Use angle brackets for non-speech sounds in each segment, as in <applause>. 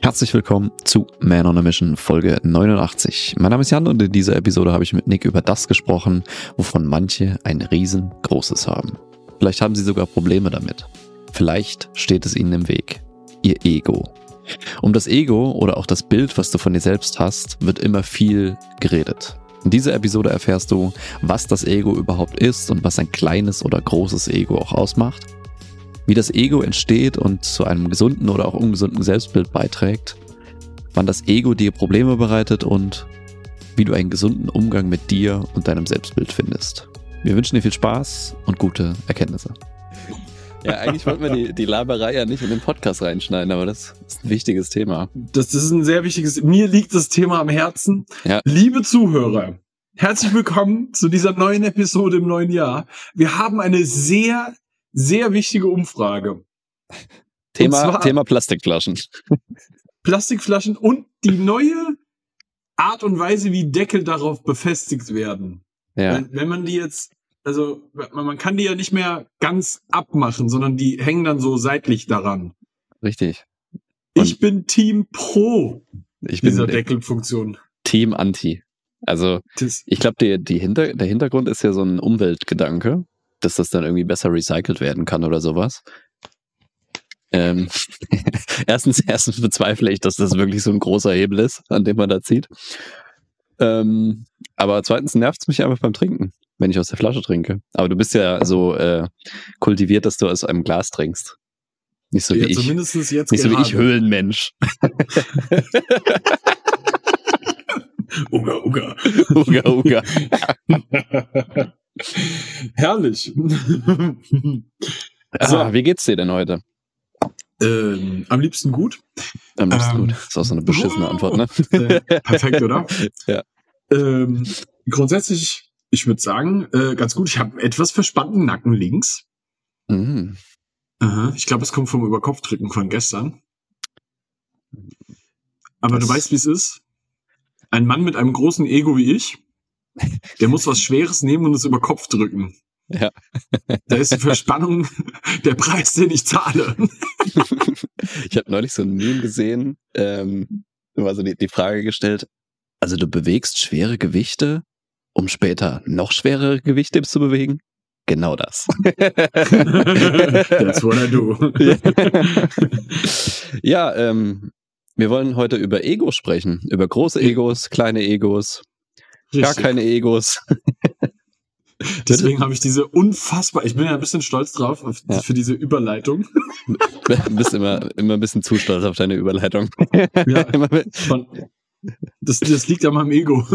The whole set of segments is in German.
Herzlich willkommen zu Man on a Mission Folge 89. Mein Name ist Jan und in dieser Episode habe ich mit Nick über das gesprochen, wovon manche ein riesengroßes haben. Vielleicht haben sie sogar Probleme damit. Vielleicht steht es ihnen im Weg. Ihr Ego. Um das Ego oder auch das Bild, was du von dir selbst hast, wird immer viel geredet. In dieser Episode erfährst du, was das Ego überhaupt ist und was ein kleines oder großes Ego auch ausmacht, wie das Ego entsteht und zu einem gesunden oder auch ungesunden Selbstbild beiträgt, wann das Ego dir Probleme bereitet und wie du einen gesunden Umgang mit dir und deinem Selbstbild findest. Wir wünschen dir viel Spaß und gute Erkenntnisse. Ja, eigentlich wollten wir die, die Laberei ja nicht in den Podcast reinschneiden, aber das ist ein wichtiges Thema. Das, das ist ein sehr wichtiges. Mir liegt das Thema am Herzen. Ja. Liebe Zuhörer, herzlich willkommen zu dieser neuen Episode im neuen Jahr. Wir haben eine sehr, sehr wichtige Umfrage. <laughs> Thema, Thema Plastikflaschen. <laughs> Plastikflaschen und die neue Art und Weise, wie Deckel darauf befestigt werden. Ja, Wenn, wenn man die jetzt, also man, kann die ja nicht mehr ganz abmachen, sondern die hängen dann so seitlich daran. richtig. Ich bin Team Pro Ich bin dieser Deckelfunktion. Team Anti. Also Das, ich glaube, die, die Hinter, der Hintergrund ist ja so ein Umweltgedanke, dass das dann irgendwie besser recycelt werden kann oder sowas. Ähm, <laughs> erstens, erstens bezweifle ich, dass das wirklich so ein großer Hebel ist, an dem man da zieht. Ähm, aber zweitens nervt es mich einfach beim Trinken, wenn ich aus der Flasche trinke. Aber du bist ja so äh, kultiviert, dass du aus einem Glas trinkst. Nicht so wie ja, ich. zumindest jetzt Nicht so wie gerade. ich Höhlenmensch. <laughs> Uga, uga. <laughs> Uga, uga. Herrlich. <laughs> Ah, wie geht's dir denn heute? ähm, am liebsten gut. Am liebsten Ähm, gut. Das ist auch so eine beschissene Antwort, ne? Äh, perfekt, oder? <laughs> Ja. Ähm, grundsätzlich, ich würde sagen, äh, ganz gut. Ich habe einen etwas verspannten Nacken links. Mhm. Aha. Ich glaube, es kommt vom Überkopfdrücken von gestern. Aber Das- du weißt, wie es ist. Ein Mann mit einem großen Ego wie ich, der muss was Schweres nehmen und es über Kopf drücken. Ja. Da ist die Verspannung der Preis, den ich zahle. Ich habe neulich so ein Meme gesehen, ähm, war so die, die Frage gestellt, also du bewegst schwere Gewichte, um später noch schwerere Gewichte zu bewegen? Genau das. That's what I do. ja, ähm, wir wollen heute über Ego sprechen, über große Egos, kleine Egos, gar Richtig. keine Egos. <laughs> Deswegen habe ich diese unfassbar, ich bin ja ein bisschen stolz drauf auf, Ja. für diese Überleitung. Du <laughs> bist immer, immer ein bisschen zu stolz auf deine Überleitung. Ja. <laughs> Von, das, das liegt an meinem Ego.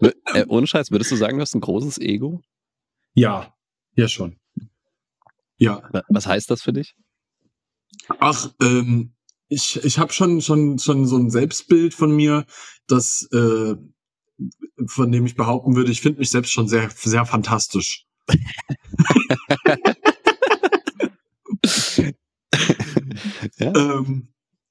äh, ohne Scheiß, würdest du sagen, du hast ein großes Ego? Ja, ja schon. Ja, Wa- Was heißt das für dich? ach, ähm, ich, ich habe schon, schon, schon so ein Selbstbild von mir, das, äh, von dem ich behaupten würde, ich finde mich selbst schon sehr, sehr fantastisch. Ja? Ähm,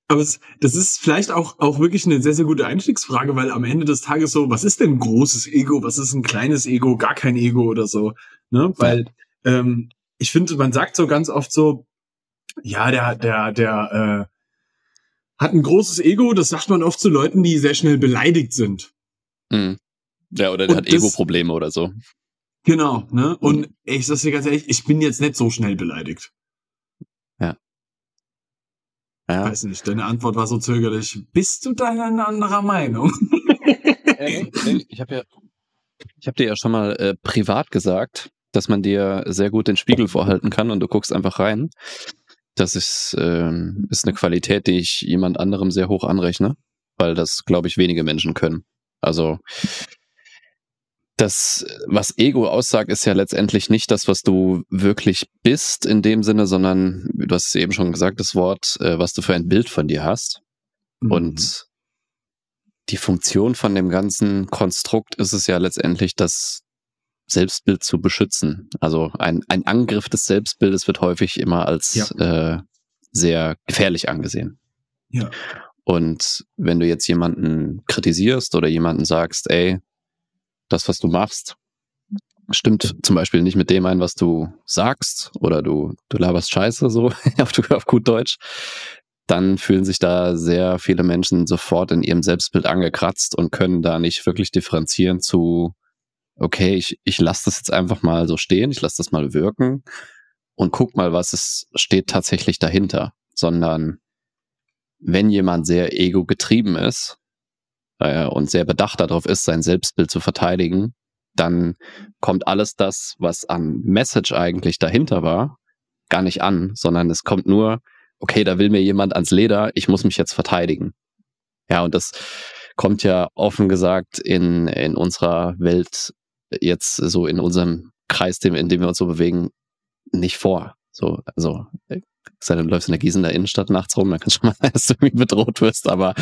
aber es, das ist vielleicht auch, auch wirklich eine sehr, sehr gute Einstiegsfrage, weil am Ende des Tages so, was ist denn ein großes Ego, was ist ein kleines Ego, gar kein Ego oder so, ne? Weil ähm, ich finde, man sagt so ganz oft so, ja, der, der, der äh, hat ein großes Ego, das sagt man oft zu Leuten, die sehr schnell beleidigt sind. Mhm. Ja, oder der Und hat Ego-Probleme oder so. Genau, ne? Und ich sag's dir ganz ehrlich, ich bin jetzt nicht so schnell beleidigt. Ja. Weiß nicht, deine Antwort war so zögerlich. Bist du da eine anderer Meinung? <laughs> Ich habe ja, ich habe dir ja schon mal äh, privat gesagt, dass man dir sehr gut den Spiegel vorhalten kann und du guckst einfach rein. Das ist, ähm, ist eine Qualität, die ich jemand anderem sehr hoch anrechne, weil das, glaube ich, wenige Menschen können. Also das, was Ego aussagt, ist ja letztendlich nicht das, was du wirklich bist in dem Sinne, sondern, du hast es eben schon gesagt, das Wort, äh, was du für ein Bild von dir hast. Mhm. Und die Funktion von dem ganzen Konstrukt ist es ja letztendlich, das Selbstbild zu beschützen. Also ein, ein Angriff des Selbstbildes wird häufig immer als äh, sehr gefährlich angesehen. Ja. Und wenn du jetzt jemanden kritisierst oder jemanden sagst, ey, das, was du machst, stimmt zum Beispiel nicht mit dem ein, was du sagst, oder du, du laberst Scheiße, so <laughs> auf, auf gut Deutsch, dann fühlen sich da sehr viele Menschen sofort in ihrem Selbstbild angekratzt und können da nicht wirklich differenzieren zu, okay, ich, ich lasse das jetzt einfach mal so stehen, ich lasse das mal wirken und guck mal, was es steht tatsächlich dahinter, sondern wenn jemand sehr ego-getrieben ist äh, und sehr bedacht darauf ist, sein Selbstbild zu verteidigen, dann kommt alles das, was an Message eigentlich dahinter war, gar nicht an, sondern es kommt nur, okay, da will mir jemand ans Leder, ich muss mich jetzt verteidigen. Ja, und das kommt ja offen gesagt in, in unserer Welt jetzt so in unserem Kreis, in dem wir uns so bewegen, nicht vor. So, also, sei denn, du läufst in der Gießener Innenstadt nachts rum, dann kannst du schon mal, <laughs> dass du irgendwie bedroht wirst, aber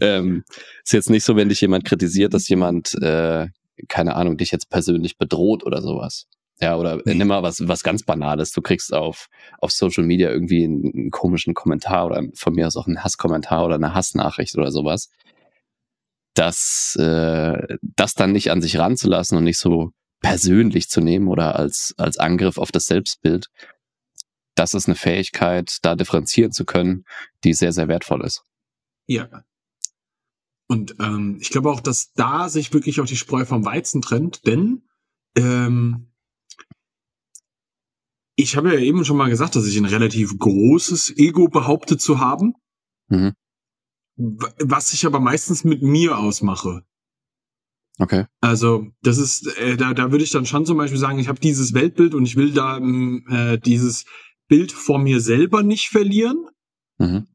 ähm, ist jetzt nicht so, wenn dich jemand kritisiert, dass jemand, äh, keine Ahnung, dich jetzt persönlich bedroht oder sowas. Ja, oder nimm mal was, was ganz Banales. Du kriegst auf, auf Social Media irgendwie einen, einen komischen Kommentar oder von mir aus auch einen Hasskommentar oder eine Hassnachricht oder sowas. Das, äh, das dann nicht an sich ranzulassen und nicht so persönlich zu nehmen oder als, als Angriff auf das Selbstbild, das ist eine Fähigkeit, da differenzieren zu können, die sehr, sehr wertvoll ist. Ja. Und ähm, ich glaube auch, dass da sich wirklich auch die Spreu vom Weizen trennt, denn ähm, ich habe ja eben schon mal gesagt, dass ich ein relativ großes Ego behaupte zu haben. Mhm. Was ich aber meistens mit mir ausmache. Okay. Also das ist, äh, da, da würde ich dann schon zum Beispiel sagen, ich habe dieses Weltbild und ich will da ähm, äh, dieses Bild vor mir selber nicht verlieren. Mhm.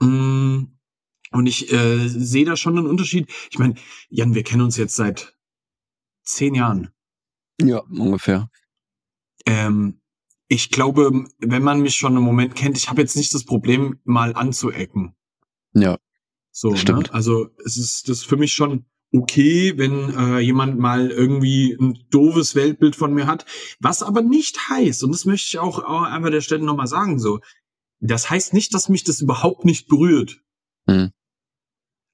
Mm, und ich äh, sehe da schon einen Unterschied. Ich meine, Jan, wir kennen uns jetzt seit zehn Jahren. Ja, ungefähr. Ähm, ich glaube, wenn man mich schon einen Moment kennt, ich habe jetzt nicht das Problem, mal anzuecken. Ja. So, ne? stimmt. Ne? Also es ist das ist für mich schon okay, wenn äh, jemand mal irgendwie ein doofes Weltbild von mir hat. Was aber nicht heißt, und das möchte ich auch, einmal der Stelle nochmal sagen, so, das heißt nicht, dass mich das überhaupt nicht berührt. Mhm.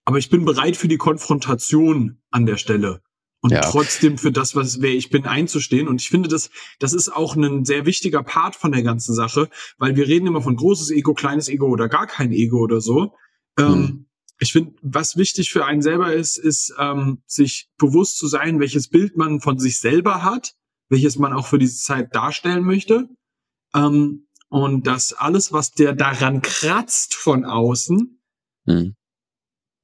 Aber ich bin bereit für die Konfrontation an der Stelle. Und ja. trotzdem für das, was wer ich bin, einzustehen. Und ich finde, das, das ist auch ein sehr wichtiger Part von der ganzen Sache, weil wir reden immer von großes Ego, kleines Ego oder gar kein Ego oder so. Mhm. Ähm, ich finde, was wichtig für einen selber ist, ist ähm, sich bewusst zu sein, welches Bild man von sich selber hat, welches man auch für diese Zeit darstellen möchte. Ähm, und dass alles, was der daran kratzt von außen, mhm.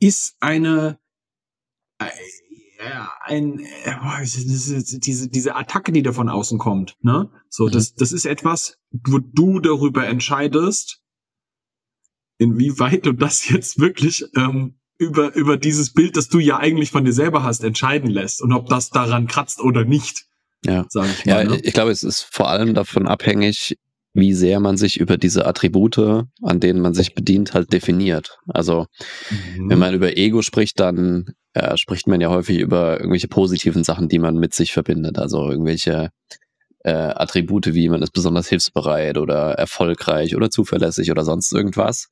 ist eine äh, ein äh, diese diese Attacke, die da von außen kommt. Ne? So, mhm. das das ist etwas, wo du darüber entscheidest, inwieweit du das jetzt wirklich ähm, über, über dieses Bild, das du ja eigentlich von dir selber hast, entscheiden lässt und ob das daran kratzt oder nicht. Ja, sag ich mal, ja ne? ich glaube, es ist vor allem davon abhängig, wie sehr man sich über diese Attribute, an denen man sich bedient, halt definiert. Also mhm. wenn man über Ego spricht, dann äh, spricht man ja häufig über irgendwelche positiven Sachen, die man mit sich verbindet. Also irgendwelche äh, Attribute wie man ist besonders hilfsbereit oder erfolgreich oder zuverlässig oder sonst irgendwas.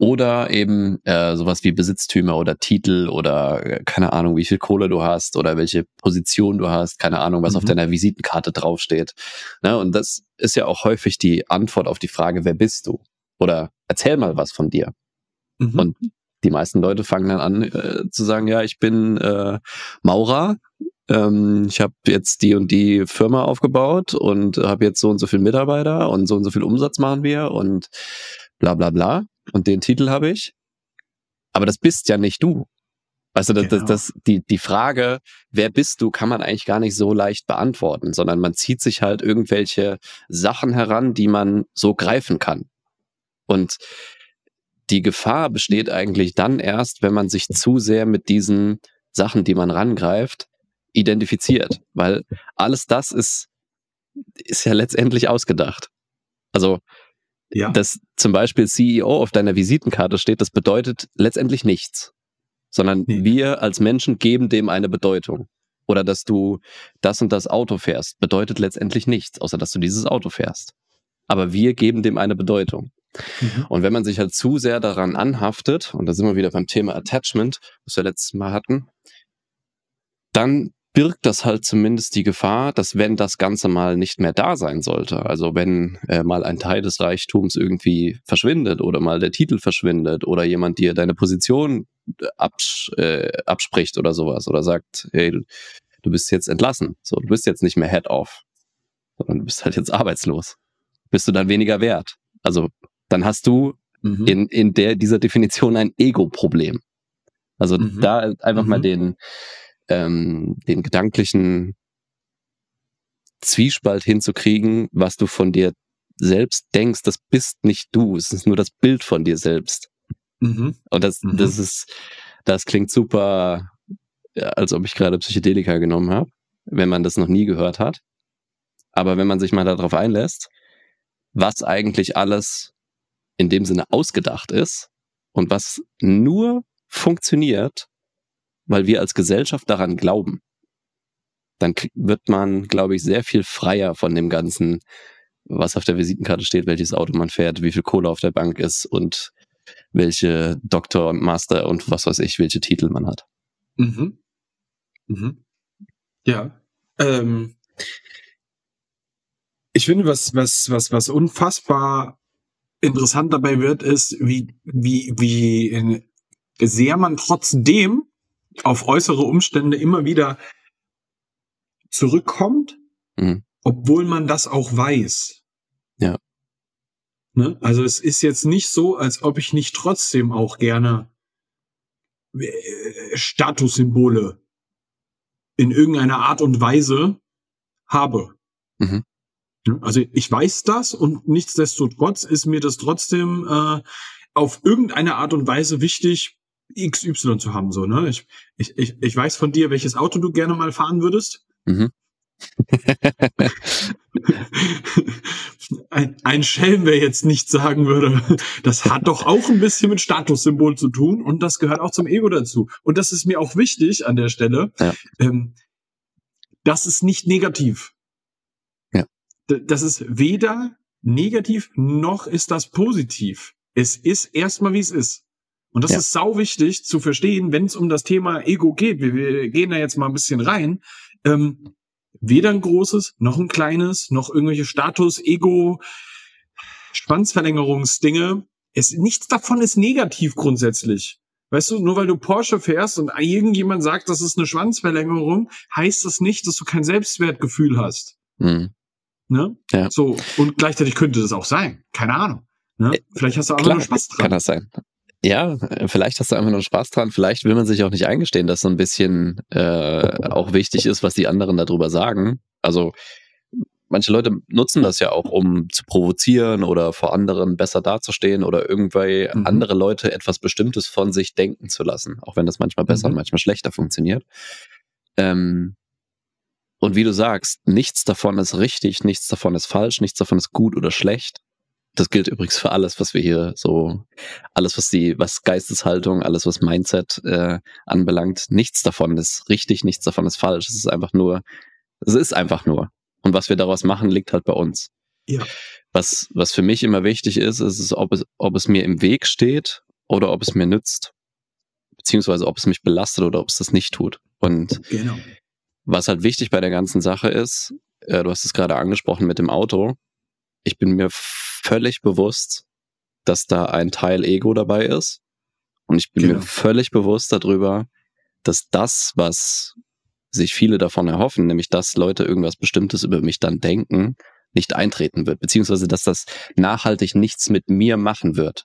Oder eben äh, sowas wie Besitztümer oder Titel oder äh, keine Ahnung, wie viel Kohle du hast oder welche Position du hast, keine Ahnung, was mhm. auf deiner Visitenkarte draufsteht. Ne? Und das ist ja auch häufig die Antwort auf die Frage, wer bist du? Oder erzähl mal was von dir. Mhm. Und die meisten Leute fangen dann an äh, zu sagen, ja, ich bin äh, Maurer, ähm, ich habe jetzt die und die Firma aufgebaut und habe jetzt so und so viele Mitarbeiter und so und so viel Umsatz machen wir und bla bla bla und den Titel habe ich. Aber das bist ja nicht du. Also das, genau. das, das, die, die Frage, wer bist du, kann man eigentlich gar nicht so leicht beantworten, sondern man zieht sich halt irgendwelche Sachen heran, die man so greifen kann. Und die Gefahr besteht eigentlich dann erst, wenn man sich zu sehr mit diesen Sachen, die man rangreift, identifiziert. Weil alles das ist, ist ja letztendlich ausgedacht. Also ja. dass zum Beispiel CEO auf deiner Visitenkarte steht, das bedeutet letztendlich nichts, sondern nee. wir als Menschen geben dem eine Bedeutung. Oder dass du das und das Auto fährst, bedeutet letztendlich nichts, außer dass du dieses Auto fährst. Aber wir geben dem eine Bedeutung. Mhm. Und wenn man sich halt zu sehr daran anhaftet, und da sind wir wieder beim Thema Attachment, was wir letztes Mal hatten, dann birgt das halt zumindest die Gefahr, dass wenn das Ganze mal nicht mehr da sein sollte, also wenn äh, mal ein Teil des Reichtums irgendwie verschwindet oder mal der Titel verschwindet oder jemand dir deine Position äh, abs äh, abspricht oder sowas oder sagt, hey, du bist jetzt entlassen, so du bist jetzt nicht mehr Head-Off, sondern du bist halt jetzt arbeitslos, bist du dann weniger wert. Also dann hast du mhm. in, in der dieser Definition ein Ego-Problem. Also mhm. da einfach mhm. mal den ähm, den gedanklichen Zwiespalt hinzukriegen, was du von dir selbst denkst, das bist nicht du, es ist nur das Bild von dir selbst. Mhm. Und das, mhm. das ist, das klingt super, als ob ich gerade Psychedelika genommen habe, wenn man das noch nie gehört hat. Aber wenn man sich mal darauf einlässt, was eigentlich alles in dem Sinne ausgedacht ist und was nur funktioniert, weil wir als Gesellschaft daran glauben, dann wird man, glaube ich, sehr viel freier von dem ganzen, was auf der Visitenkarte steht, welches Auto man fährt, wie viel Kohle auf der Bank ist und welche Doktor und Master und was weiß ich, welche Titel man hat. Mhm. Mhm. Ja. Ähm, ich finde, was, was, was, was unfassbar interessant dabei wird, ist, wie, wie, wie sehr man trotzdem auf äußere Umstände immer wieder zurückkommt, mhm. obwohl man das auch weiß. Ja. Ne? Also es ist jetzt nicht so, als ob ich nicht trotzdem auch gerne äh, Statussymbole in irgendeiner Art und Weise habe. Mhm. Also ich weiß das und nichtsdestotrotz ist mir das trotzdem äh, auf irgendeine Art und Weise wichtig, XY zu haben, so, ne? Ich, ich, ich, ich weiß von dir, welches Auto du gerne mal fahren würdest. Mhm. <laughs> ein, ein Schelm, wer jetzt nicht sagen würde, das hat doch auch ein bisschen mit Statussymbol zu tun und das gehört auch zum Ego dazu. Und das ist mir auch wichtig an der Stelle. Ja. Ähm, das ist nicht negativ. Ja. Das ist weder negativ noch ist das positiv. Es ist erstmal, wie es ist. Und das ja. ist sau wichtig zu verstehen, wenn es um das Thema Ego geht. Wir, wir, gehen da jetzt mal ein bisschen rein. Ähm, weder ein großes, noch ein kleines, noch irgendwelche Status, Ego, Schwanzverlängerungsdinge. Es, nichts davon ist negativ grundsätzlich. Weißt du, nur weil du Porsche fährst und irgendjemand sagt, das ist eine Schwanzverlängerung, heißt das nicht, dass du kein Selbstwertgefühl hast. Mhm. Ne? Ja. So, und gleichzeitig könnte das auch sein. Keine Ahnung. Ne? Äh, Vielleicht hast du auch nur Spaß dran. Kann das sein. Ja, vielleicht hast du einfach nur Spaß dran. Vielleicht will man sich auch nicht eingestehen, dass so ein bisschen äh, auch wichtig ist, was die anderen darüber sagen. Also manche Leute nutzen das ja auch, um zu provozieren oder vor anderen besser dazustehen oder irgendwie mhm. andere Leute etwas Bestimmtes von sich denken zu lassen, auch wenn das manchmal besser mhm. und manchmal schlechter funktioniert. Ähm, und wie du sagst, nichts davon ist richtig, nichts davon ist falsch, nichts davon ist gut oder schlecht das gilt übrigens für alles, was wir hier so, alles, was die, was Geisteshaltung, alles, was Mindset äh, anbelangt, nichts davon ist richtig, nichts davon ist falsch. Es ist einfach nur, es ist einfach nur. Und was wir daraus machen, liegt halt bei uns. Ja. Was, was für mich immer wichtig ist, ist, ist ob, es, ob es mir im Weg steht oder ob es mir nützt. Beziehungsweise ob es mich belastet oder ob es das nicht tut. Und genau. was halt wichtig bei der ganzen Sache ist, äh, du hast es gerade angesprochen mit dem Auto, ich bin mir völlig bewusst, dass da ein Teil Ego dabei ist. Und ich bin genau. mir völlig bewusst darüber, dass das, was sich viele davon erhoffen, nämlich dass Leute irgendwas Bestimmtes über mich dann denken, nicht eintreten wird, beziehungsweise dass das nachhaltig nichts mit mir machen wird.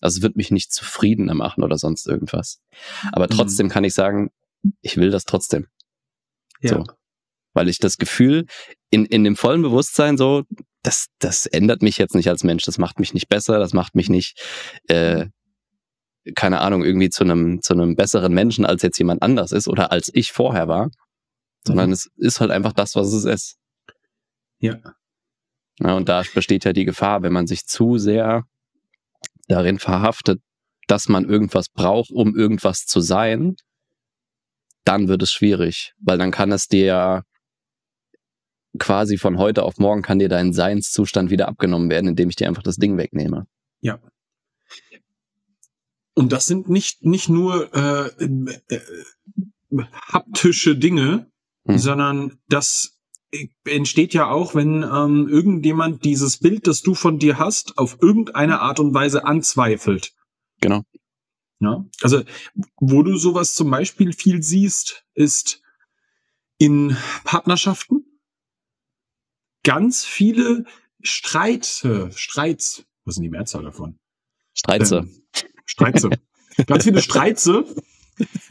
Also es wird mich nicht zufriedener machen oder sonst irgendwas. Aber mhm. trotzdem kann ich sagen, ich will das trotzdem. Ja. So. Weil ich das Gefühl, in, in dem vollen Bewusstsein so, das, das ändert mich jetzt nicht als Mensch, das macht mich nicht besser, das macht mich nicht, äh, keine Ahnung, irgendwie zu einem, zu einem besseren Menschen, als jetzt jemand anders ist oder als ich vorher war, sondern mhm. es ist halt einfach das, was es ist. Ja. ja. Und da besteht ja die Gefahr, wenn man sich zu sehr darin verhaftet, dass man irgendwas braucht, um irgendwas zu sein, dann wird es schwierig, weil dann kann es dir ja quasi von heute auf morgen kann dir dein Seinszustand wieder abgenommen werden, indem ich dir einfach das Ding wegnehme. Ja. Und das sind nicht, nicht nur äh, äh, haptische Dinge, mhm. sondern das entsteht ja auch, wenn ähm, irgendjemand dieses Bild, das du von dir hast, auf irgendeine Art und Weise anzweifelt. Genau. Ja, also wo du sowas zum Beispiel viel siehst, ist in Partnerschaften ganz viele Streite, Streits, was sind die Mehrzahl davon? Streitze. Ähm, Streitze. <laughs> ganz viele Streitze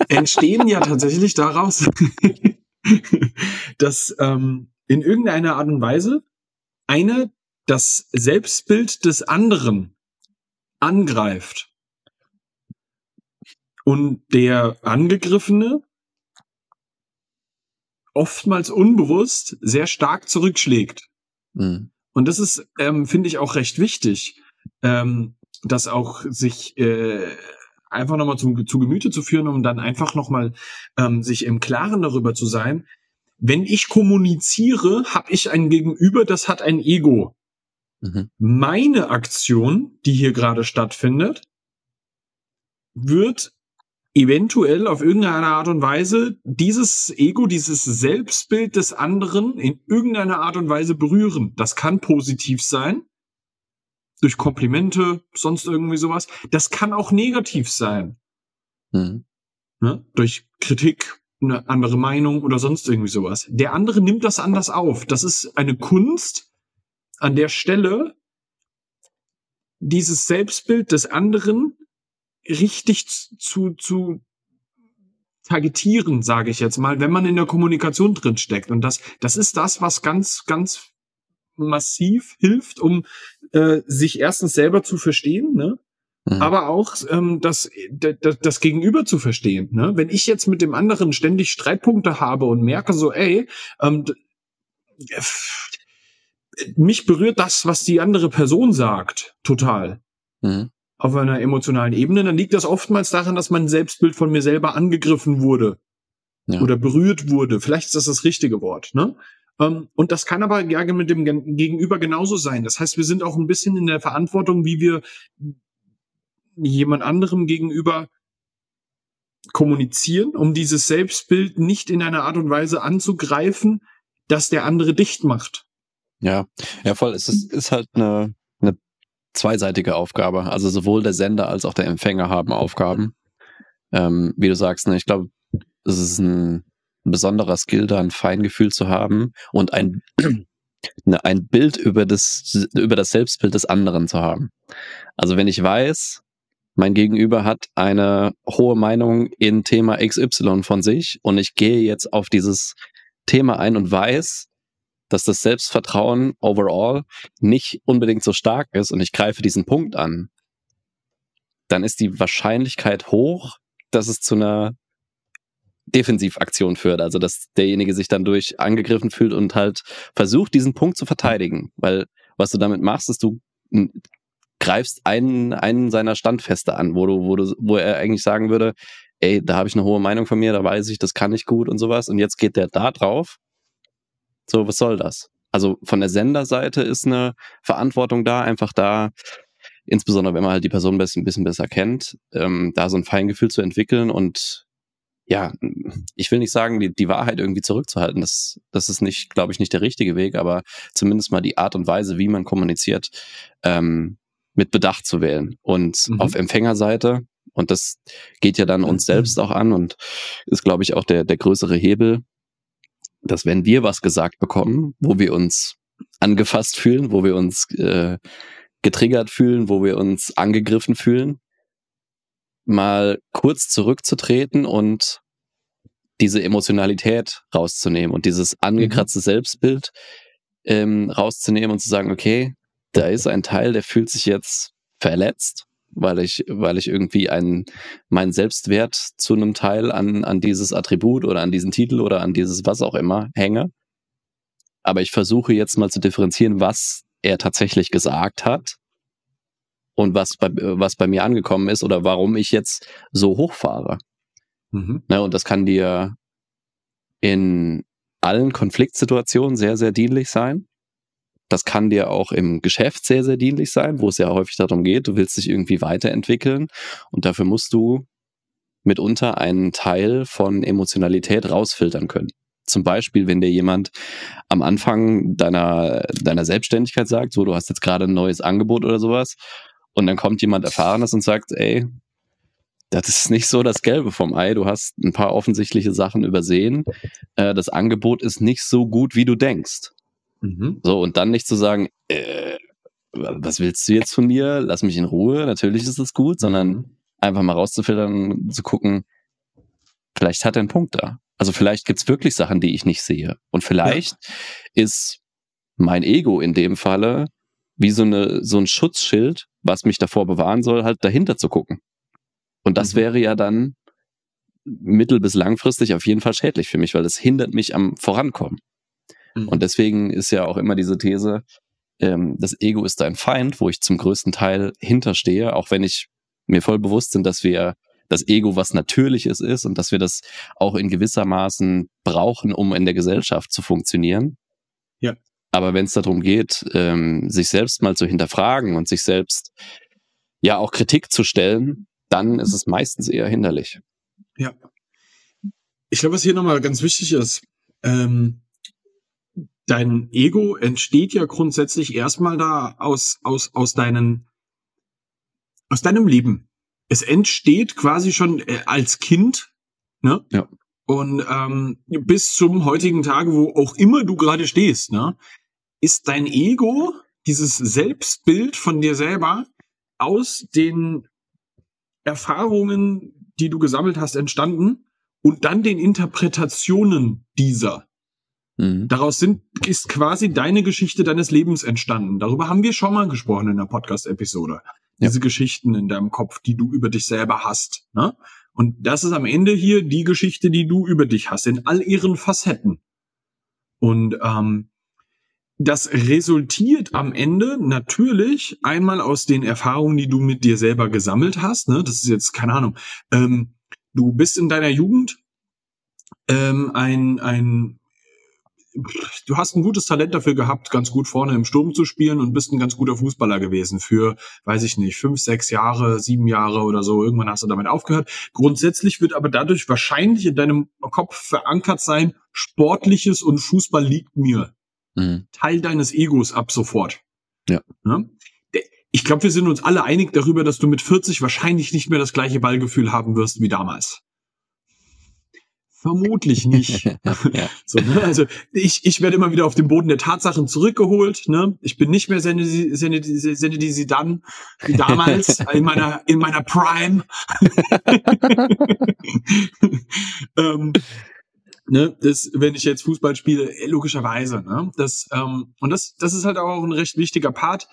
entstehen ja tatsächlich daraus, <laughs> dass ähm, in irgendeiner Art und Weise eine das Selbstbild des anderen angreift und der Angegriffene oftmals unbewusst sehr stark zurückschlägt. Mhm. Und das ist, ähm, finde ich, auch recht wichtig, ähm, dass auch sich äh, einfach nochmal zum, zu Gemüte zu führen, um dann einfach nochmal ähm, sich im Klaren darüber zu sein, wenn ich kommuniziere, habe ich ein Gegenüber, das hat ein Ego. Mhm. Meine Aktion, die hier gerade stattfindet, wird eventuell auf irgendeine Art und Weise dieses Ego, dieses Selbstbild des anderen in irgendeiner Art und Weise berühren. Das kann positiv sein, durch Komplimente, sonst irgendwie sowas. Das kann auch negativ sein. Mhm. Ne? Durch Kritik, eine andere Meinung oder sonst irgendwie sowas. Der andere nimmt das anders auf. Das ist eine Kunst an der Stelle, dieses Selbstbild des anderen richtig zu, zu targetieren, sage ich jetzt mal, wenn man in der Kommunikation drin steckt. Und das, das ist das, was ganz, ganz massiv hilft, um äh, sich erstens selber zu verstehen, ne? Mhm. Aber auch ähm, das, das, das Gegenüber zu verstehen. Ne? Wenn ich jetzt mit dem anderen ständig Streitpunkte habe und merke so, ey, ähm, mich berührt das, was die andere Person sagt, total. Mhm. Auf einer emotionalen Ebene, dann liegt das oftmals daran, dass mein Selbstbild von mir selber angegriffen wurde. Ja. Oder berührt wurde. Vielleicht ist das das richtige Wort. Ne? Ähm, und das kann aber mit dem Gegenüber genauso sein. Das heißt, wir sind auch ein bisschen in der Verantwortung, wie wir jemand anderem gegenüber kommunizieren, um dieses Selbstbild nicht in einer Art und Weise anzugreifen, dass der andere dicht macht. Ja, ja, voll. Es ist, ist halt eine zweiseitige Aufgabe. Also sowohl der Sender als auch der Empfänger haben Aufgaben. Ähm, wie du sagst, ne, ich glaube, es ist ein besonderer Skill, da ein Feingefühl zu haben und ein, <clears throat> ne, ein Bild über das, über das Selbstbild des anderen zu haben. Also wenn ich weiß, mein Gegenüber hat eine hohe Meinung in Thema XY von sich und ich gehe jetzt auf dieses Thema ein und weiß, dass das Selbstvertrauen overall nicht unbedingt so stark ist und ich greife diesen Punkt an, dann ist die Wahrscheinlichkeit hoch, dass es zu einer Defensivaktion führt. Also dass derjenige sich dann durch angegriffen fühlt und halt versucht, diesen Punkt zu verteidigen. Weil was du damit machst, ist, du greifst einen, einen seiner Standfeste an, wo du, wo du, wo er eigentlich sagen würde, ey, da habe ich eine hohe Meinung von mir, da weiß ich, das kann ich gut und sowas. Und jetzt geht der da drauf. So, was soll das? Also von der Senderseite ist eine Verantwortung da, einfach da, insbesondere wenn man halt die Person ein bisschen besser kennt, ähm, da so ein Feingefühl zu entwickeln und ja, ich will nicht sagen, die, die Wahrheit irgendwie zurückzuhalten. Das, das ist nicht, glaube ich, nicht der richtige Weg, aber zumindest mal die Art und Weise, wie man kommuniziert, ähm, mit Bedacht zu wählen. Und mhm. auf Empfängerseite, und das geht ja dann uns mhm. selbst auch an und ist, glaube ich, auch der, der größere Hebel, dass wenn wir was gesagt bekommen, wo wir uns angefasst fühlen, wo wir uns äh, getriggert fühlen, wo wir uns angegriffen fühlen, mal kurz zurückzutreten und diese Emotionalität rauszunehmen und dieses angekratzte mhm. Selbstbild ähm, rauszunehmen und zu sagen, okay, da ist ein Teil, der fühlt sich jetzt verletzt, weil ich, weil ich irgendwie einen, meinen Selbstwert zu einem Teil an, an dieses Attribut oder an diesen Titel oder an dieses was auch immer hänge. Aber ich versuche jetzt mal zu differenzieren, was er tatsächlich gesagt hat und was bei, was bei mir angekommen ist oder warum ich jetzt so hochfahre. Mhm. Ne, und das kann dir in allen Konfliktsituationen sehr, sehr dienlich sein. Das kann dir auch im Geschäft sehr, sehr dienlich sein, wo es ja häufig darum geht, du willst dich irgendwie weiterentwickeln und dafür musst du mitunter einen Teil von Emotionalität rausfiltern können. zum Beispiel, wenn dir jemand am Anfang deiner, deiner Selbstständigkeit sagt, so, du hast jetzt gerade ein neues Angebot oder sowas, und dann kommt jemand Erfahrenes und sagt, ey, das ist nicht so das Gelbe vom Ei. Du hast ein paar offensichtliche Sachen übersehen. Äh, das Angebot ist nicht so gut, wie du denkst. Mhm. So, und dann nicht zu sagen, äh, was willst du jetzt von mir? Lass mich in Ruhe. Natürlich ist das gut, sondern mhm. einfach mal rauszufiltern, zu gucken, vielleicht hat er einen Punkt da. Also vielleicht gibt's wirklich Sachen, die ich nicht sehe. Und vielleicht ja. ist mein Ego in dem Falle wie so, eine, so ein Schutzschild, was mich davor bewahren soll, halt dahinter zu gucken. Und das mhm. wäre ja dann mittel- bis langfristig auf jeden Fall schädlich für mich, weil das hindert mich am Vorankommen. Mhm. Und deswegen ist ja auch immer diese These, ähm, das Ego ist dein Feind, wo ich zum größten Teil hinterstehe, auch wenn ich mir voll bewusst bin, dass wir das Ego was Natürliches ist und dass wir das auch in gewisser Maßen brauchen, um in der Gesellschaft zu funktionieren. Ja. Aber wenn es darum geht, ähm, sich selbst mal zu hinterfragen und sich selbst ja auch Kritik zu stellen, dann ist es meistens eher hinderlich. Ja. Ich glaube, was hier nochmal ganz wichtig ist, ähm, dein Ego entsteht ja grundsätzlich erstmal da aus, aus, aus deinen, aus deinem Leben. Es entsteht quasi schon äh, als Kind, ne? Ja. Und ähm, bis zum heutigen Tage, wo auch immer du gerade stehst, ne, ist dein Ego, dieses Selbstbild von dir selber, aus den Erfahrungen, die du gesammelt hast, entstanden und dann den Interpretationen dieser. Mhm. Daraus sind, ist quasi deine Geschichte deines Lebens entstanden. Darüber haben wir schon mal gesprochen in der Podcast-Episode. Ja. Diese Geschichten in deinem Kopf, die du über dich selber hast. Ne? Und das ist am Ende hier die Geschichte, die du über dich hast, in all ihren Facetten. Und ähm, das resultiert am Ende natürlich einmal aus den Erfahrungen, die du mit dir selber gesammelt hast. Ne? Das ist jetzt keine Ahnung. Ähm, du bist in deiner Jugend ähm, ein ein du hast ein gutes Talent dafür gehabt, ganz gut vorne im Sturm zu spielen und bist ein ganz guter Fußballer gewesen für, weiß ich nicht, fünf, sechs Jahre, sieben Jahre oder so. Irgendwann hast du damit aufgehört. Grundsätzlich wird aber dadurch wahrscheinlich in deinem Kopf verankert sein, Sportliches und Fußball liegt mir mhm. Teil deines Egos ab sofort. Ja. ja? Ich glaube, wir sind uns alle einig darüber, dass du mit 40 wahrscheinlich nicht mehr das gleiche Ballgefühl haben wirst wie damals. Vermutlich nicht. <laughs> ja. so, ne? Also ich, ich werde immer wieder auf den Boden der Tatsachen zurückgeholt. Ne? Ich bin nicht mehr Senedi dann wie damals <laughs> in meiner in meiner Prime. <laughs> ähm, ne, das, wenn ich jetzt Fußball spiele, äh, logischerweise, ne, das, ähm, und das, das ist halt auch ein recht wichtiger Part.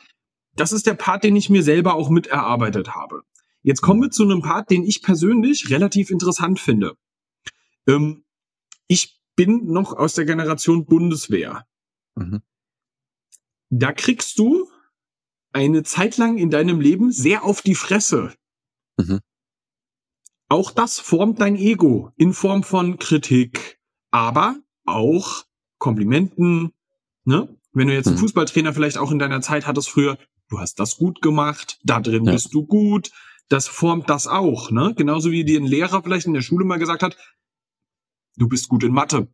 Das ist der Part, den ich mir selber auch mit erarbeitet habe. Jetzt kommen wir zu einem Part, den ich persönlich relativ interessant finde. Ähm, ich bin noch aus der Generation Bundeswehr. Mhm. Da kriegst du eine Zeit lang in deinem Leben sehr auf die Fresse. Mhm. Auch das formt dein Ego in Form von Kritik, aber auch Komplimenten, ne? Wenn du jetzt einen hm. Fußballtrainer vielleicht auch in deiner Zeit hattest früher, du hast das gut gemacht, da drin ja. bist du gut, das formt das auch, ne? Genauso wie dir ein Lehrer vielleicht in der Schule mal gesagt hat, du bist gut in Mathe.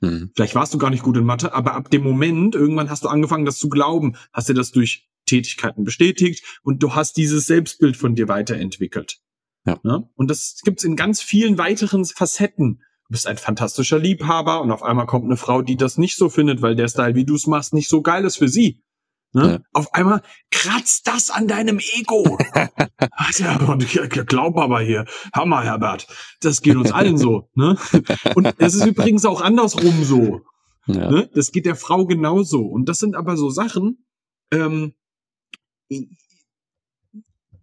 Mhm. Vielleicht warst du gar nicht gut in Mathe, aber ab dem Moment, irgendwann hast du angefangen, das zu glauben, hast dir das durch Tätigkeiten bestätigt und du hast dieses Selbstbild von dir weiterentwickelt. Ja. Ne? Und das gibt's in ganz vielen weiteren Facetten du bist ein fantastischer Liebhaber und auf einmal kommt eine Frau, die das nicht so findet, weil der Style, wie du es machst, nicht so geil ist für sie. Ne? Ja. Auf einmal kratzt das an deinem Ego. <laughs> ja, glaub aber hier, Hammer, Herbert. Das geht uns allen so. Ne? Und es ist übrigens auch andersrum so. Ja. Ne? Das geht der Frau genauso. Und das sind aber so Sachen, ähm,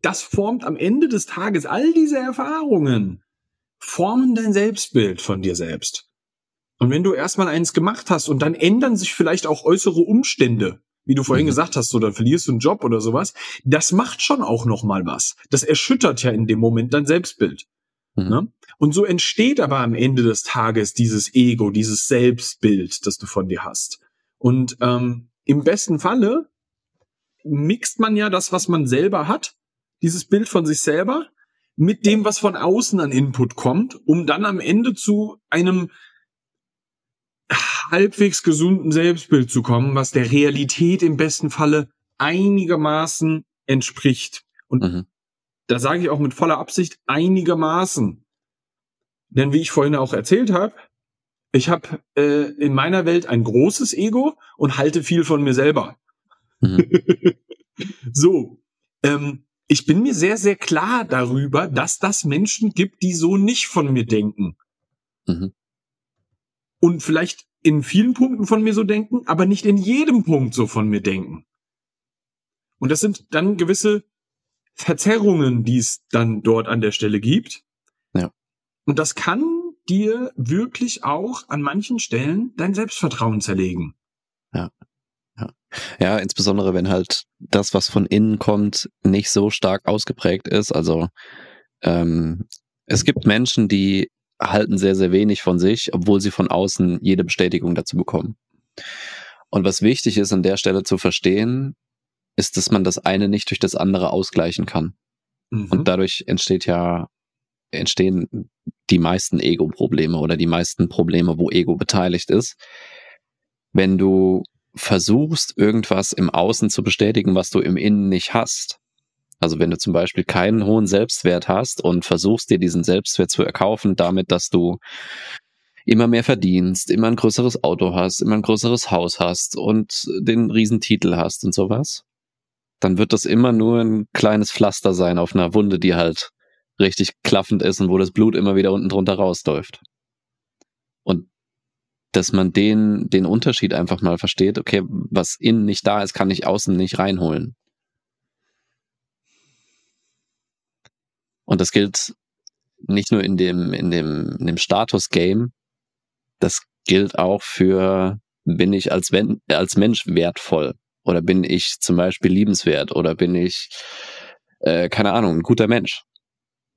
das formt am Ende des Tages all diese Erfahrungen formen dein Selbstbild von dir selbst. Und wenn du erstmal eins gemacht hast und dann ändern sich vielleicht auch äußere Umstände, wie du vorhin mhm. gesagt hast, so dann verlierst du einen Job oder sowas, das macht schon auch noch mal was. Das erschüttert ja in dem Moment dein Selbstbild. Mhm. Ne? Und so entsteht aber am Ende des Tages dieses Ego, dieses Selbstbild, das du von dir hast. Und ähm, im besten Falle mixt man ja das, was man selber hat, dieses Bild von sich selber, mit dem, was von außen an Input kommt, um dann am Ende zu einem halbwegs gesunden Selbstbild zu kommen, was der Realität im besten Falle einigermaßen entspricht. Und mhm. da sage ich auch mit voller Absicht einigermaßen. Denn wie ich vorhin auch erzählt habe, ich habe äh, in meiner Welt ein großes Ego und halte viel von mir selber. Mhm. <laughs> so, ähm, ich bin mir sehr, sehr klar darüber, dass das Menschen gibt, die so nicht von mir denken. Mhm. Und vielleicht in vielen Punkten von mir so denken, aber nicht in jedem Punkt so von mir denken. Und das sind dann gewisse Verzerrungen, die es dann dort an der Stelle gibt. Ja. Und das kann dir wirklich auch an manchen Stellen dein Selbstvertrauen zerlegen. Ja. Ja. ja, insbesondere wenn halt das, was von innen kommt, nicht so stark ausgeprägt ist. Also ähm, es gibt Menschen, die halten sehr, sehr wenig von sich, obwohl sie von außen jede Bestätigung dazu bekommen. Und was wichtig ist an der Stelle zu verstehen, ist, dass man das eine nicht durch das andere ausgleichen kann. Mhm. Und dadurch entsteht ja, entstehen die meisten Ego-Probleme oder die meisten Probleme, wo Ego beteiligt ist. Wenn du versuchst, irgendwas im Außen zu bestätigen, was du im Innen nicht hast, also wenn du zum Beispiel keinen hohen Selbstwert hast und versuchst dir diesen Selbstwert zu erkaufen, damit, dass du immer mehr verdienst, immer ein größeres Auto hast, immer ein größeres Haus hast und den Riesentitel hast und sowas, dann wird das immer nur ein kleines Pflaster sein auf einer Wunde, die halt richtig klaffend ist und wo das Blut immer wieder unten drunter rausläuft. Und dass man den, den Unterschied einfach mal versteht, okay, was innen nicht da ist, kann ich außen nicht reinholen. Und das gilt nicht nur in dem, in dem, in dem Status-Game, das gilt auch für, bin ich als, wenn, als Mensch wertvoll? Oder bin ich zum Beispiel liebenswert? Oder bin ich, äh, keine Ahnung, ein guter Mensch?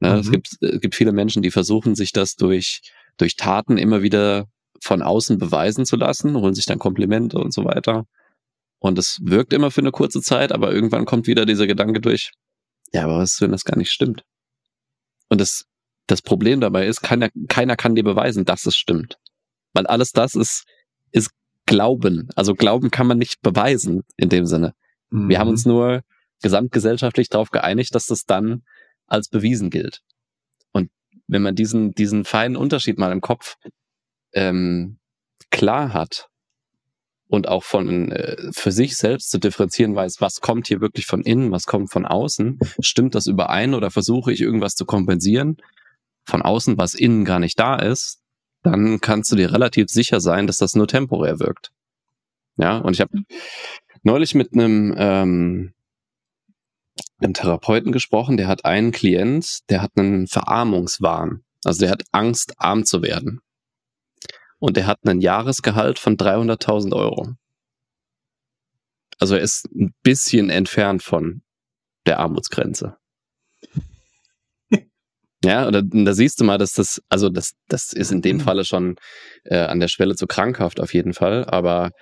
Ne? Mhm. Es, gibt, es gibt viele Menschen, die versuchen, sich das durch, durch Taten immer wieder von außen beweisen zu lassen, holen sich dann Komplimente und so weiter. Und es wirkt immer für eine kurze Zeit, aber irgendwann kommt wieder dieser Gedanke durch, ja, aber was, wenn das gar nicht stimmt? Und das, das Problem dabei ist, keiner, keiner kann dir beweisen, dass es stimmt. Weil alles das ist, ist Glauben. Also Glauben kann man nicht beweisen in dem Sinne. Mhm. Wir haben uns mhm. nur gesamtgesellschaftlich darauf geeinigt, dass das dann als bewiesen gilt. Und wenn man diesen, diesen feinen Unterschied mal im Kopf ähm, klar hat und auch von äh, für sich selbst zu differenzieren weiß, was kommt hier wirklich von innen, was kommt von außen, stimmt das überein oder versuche ich irgendwas zu kompensieren von außen, was innen gar nicht da ist, dann kannst du dir relativ sicher sein, dass das nur temporär wirkt. Ja, und ich habe neulich mit einem, ähm, einem Therapeuten gesprochen, der hat einen Klient, der hat einen Verarmungswahn. Also der hat Angst, arm zu werden. Und der hat einen Jahresgehalt von 300.000 Euro. Also er ist ein bisschen entfernt von der Armutsgrenze. <laughs> Ja, oder da siehst du mal, dass das, also das, das ist in dem mhm. Falle schon äh, an der Schwelle zu krankhaft auf jeden Fall, aber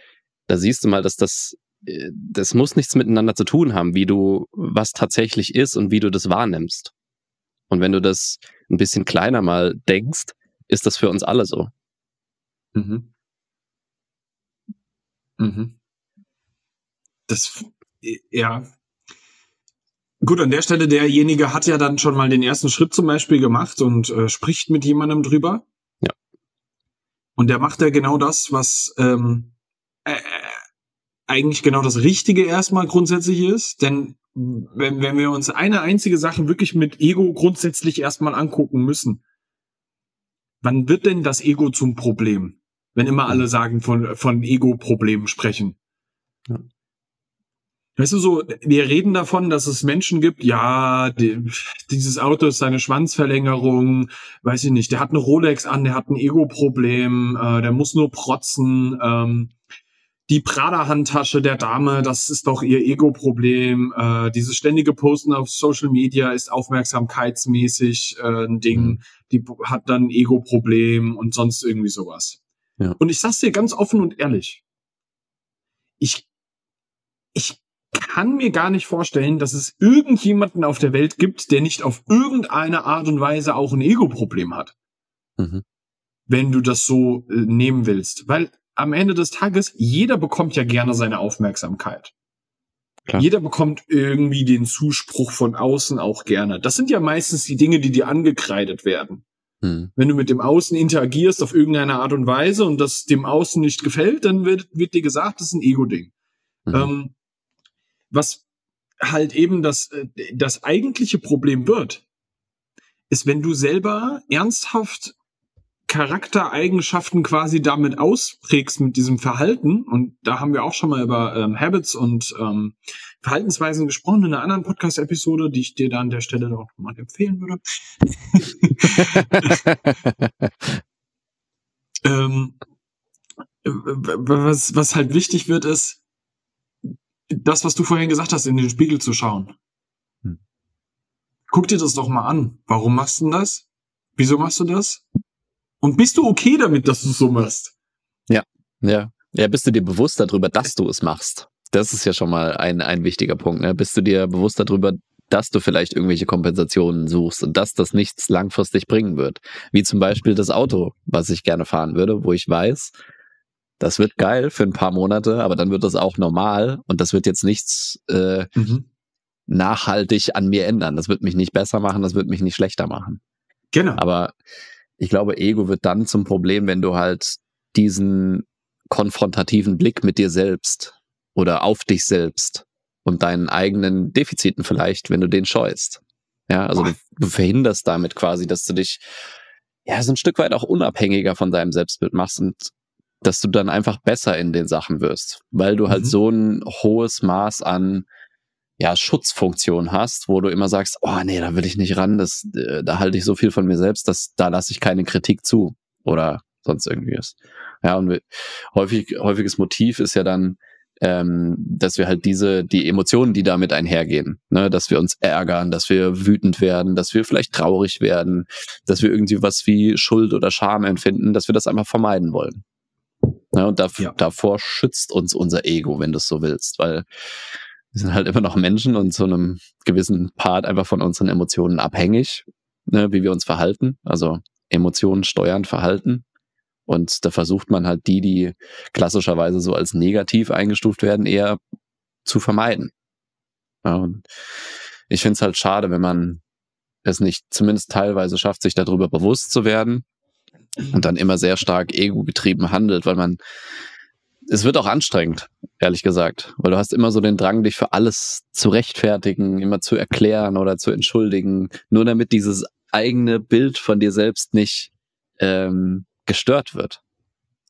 da siehst du mal, dass das, äh, das muss nichts miteinander zu tun haben, wie du, was tatsächlich ist und wie du das wahrnimmst. Und wenn du das ein bisschen kleiner mal denkst, ist das für uns alle so. Mhm. Mhm. Das, ja, Gut, an der Stelle, derjenige hat ja dann schon mal den ersten Schritt zum Beispiel gemacht und äh, spricht mit jemandem drüber. Ja. Und der macht ja genau das, was ähm, äh, äh, eigentlich genau das Richtige erstmal grundsätzlich ist. Denn wenn, wenn wir uns eine einzige Sache wirklich mit Ego grundsätzlich erstmal angucken müssen, wann wird denn das Ego zum Problem? Wenn immer alle sagen von, von Ego-Problemen sprechen. Ja. Weißt du so, wir reden davon, dass es Menschen gibt, ja, die, dieses Auto ist seine Schwanzverlängerung, weiß ich nicht, der hat eine Rolex an, der hat ein Ego-Problem, äh, der muss nur protzen, ähm, die Prada-Handtasche der Dame, das ist doch ihr Ego-Problem. Äh, dieses ständige Posten auf Social Media ist aufmerksamkeitsmäßig äh, ein Ding. Mhm. Die hat dann ein Ego-Problem und sonst irgendwie sowas. Ja. Und ich sag's dir ganz offen und ehrlich. Ich, ich kann mir gar nicht vorstellen, dass es irgendjemanden auf der Welt gibt, der nicht auf irgendeine Art und Weise auch ein Ego-Problem hat. Mhm. wenn du das so äh, nehmen willst. Weil am Ende des Tages, jeder bekommt ja gerne seine Aufmerksamkeit. Klar. Jeder bekommt irgendwie den Zuspruch von außen auch gerne. Das sind ja meistens die Dinge, die dir angekreidet werden. Hm. Wenn du mit dem Außen interagierst auf irgendeine Art und Weise und das dem Außen nicht gefällt, dann wird, wird dir gesagt, das ist ein Ego-Ding. Mhm. Ähm, was halt eben das, äh, das eigentliche Problem wird, ist, wenn du selber ernsthaft Charaktereigenschaften quasi damit ausprägst mit diesem Verhalten. Und da haben wir auch schon mal über ähm, Habits und ähm, Verhaltensweisen gesprochen in einer anderen Podcast-Episode, die ich dir da an der Stelle auch mal empfehlen würde. <laughs> ähm, was, was halt wichtig wird, ist, das, was du vorhin gesagt hast, in den Spiegel zu schauen. Hm. Guck dir das doch mal an. Warum machst du das? Wieso machst du das? Und bist du okay damit, dass du es so machst? Ja, ja. Ja, bist du dir bewusst darüber, dass du es machst? Das ist ja schon mal ein, ein wichtiger Punkt. Ne? Bist du dir bewusst darüber, dass du vielleicht irgendwelche Kompensationen suchst und dass das nichts langfristig bringen wird? Wie zum Beispiel das Auto, was ich gerne fahren würde, wo ich weiß, das wird geil für ein paar Monate, aber dann wird das auch normal und das wird jetzt nichts äh, mhm. nachhaltig an mir ändern. Das wird mich nicht besser machen, das wird mich nicht schlechter machen. Genau. Aber ich glaube, Ego wird dann zum Problem, wenn du halt diesen konfrontativen Blick mit dir selbst oder auf dich selbst und deinen eigenen Defiziten vielleicht, wenn du den scheust. Ja, also du, du, verhinderst damit quasi, dass du dich ja so ein Stück weit auch unabhängiger von deinem Selbstbild machst und dass du dann einfach besser in den Sachen wirst, weil du halt mhm. so ein hohes Maß an ja, Schutzfunktion hast, wo du immer sagst, oh nee, da will ich nicht ran, das, äh, da halte ich so viel von mir selbst, dass da lasse ich keine Kritik zu oder sonst irgendwie ist. Ja, und häufig, häufiges Motiv ist ja dann, ähm, dass wir halt diese, die Emotionen, die damit einhergehen, ne, dass wir uns ärgern, dass wir wütend werden, dass wir vielleicht traurig werden, dass wir irgendwie was wie Schuld oder Scham empfinden, dass wir das einfach vermeiden wollen. Ja, und da, ja. davor schützt uns unser Ego, wenn du es so willst, weil wir sind halt immer noch Menschen und zu einem gewissen Part einfach von unseren Emotionen abhängig, ne, wie wir uns verhalten. Also Emotionen steuern Verhalten. Und da versucht man halt die, die klassischerweise so als negativ eingestuft werden, eher zu vermeiden. Und ich finde es halt schade, wenn man es nicht zumindest teilweise schafft, sich darüber bewusst zu werden und dann immer sehr stark ego-getrieben handelt, weil man es wird auch anstrengend, ehrlich gesagt, weil du hast immer so den Drang, dich für alles zu rechtfertigen, immer zu erklären oder zu entschuldigen, nur damit dieses eigene Bild von dir selbst nicht ähm, gestört wird.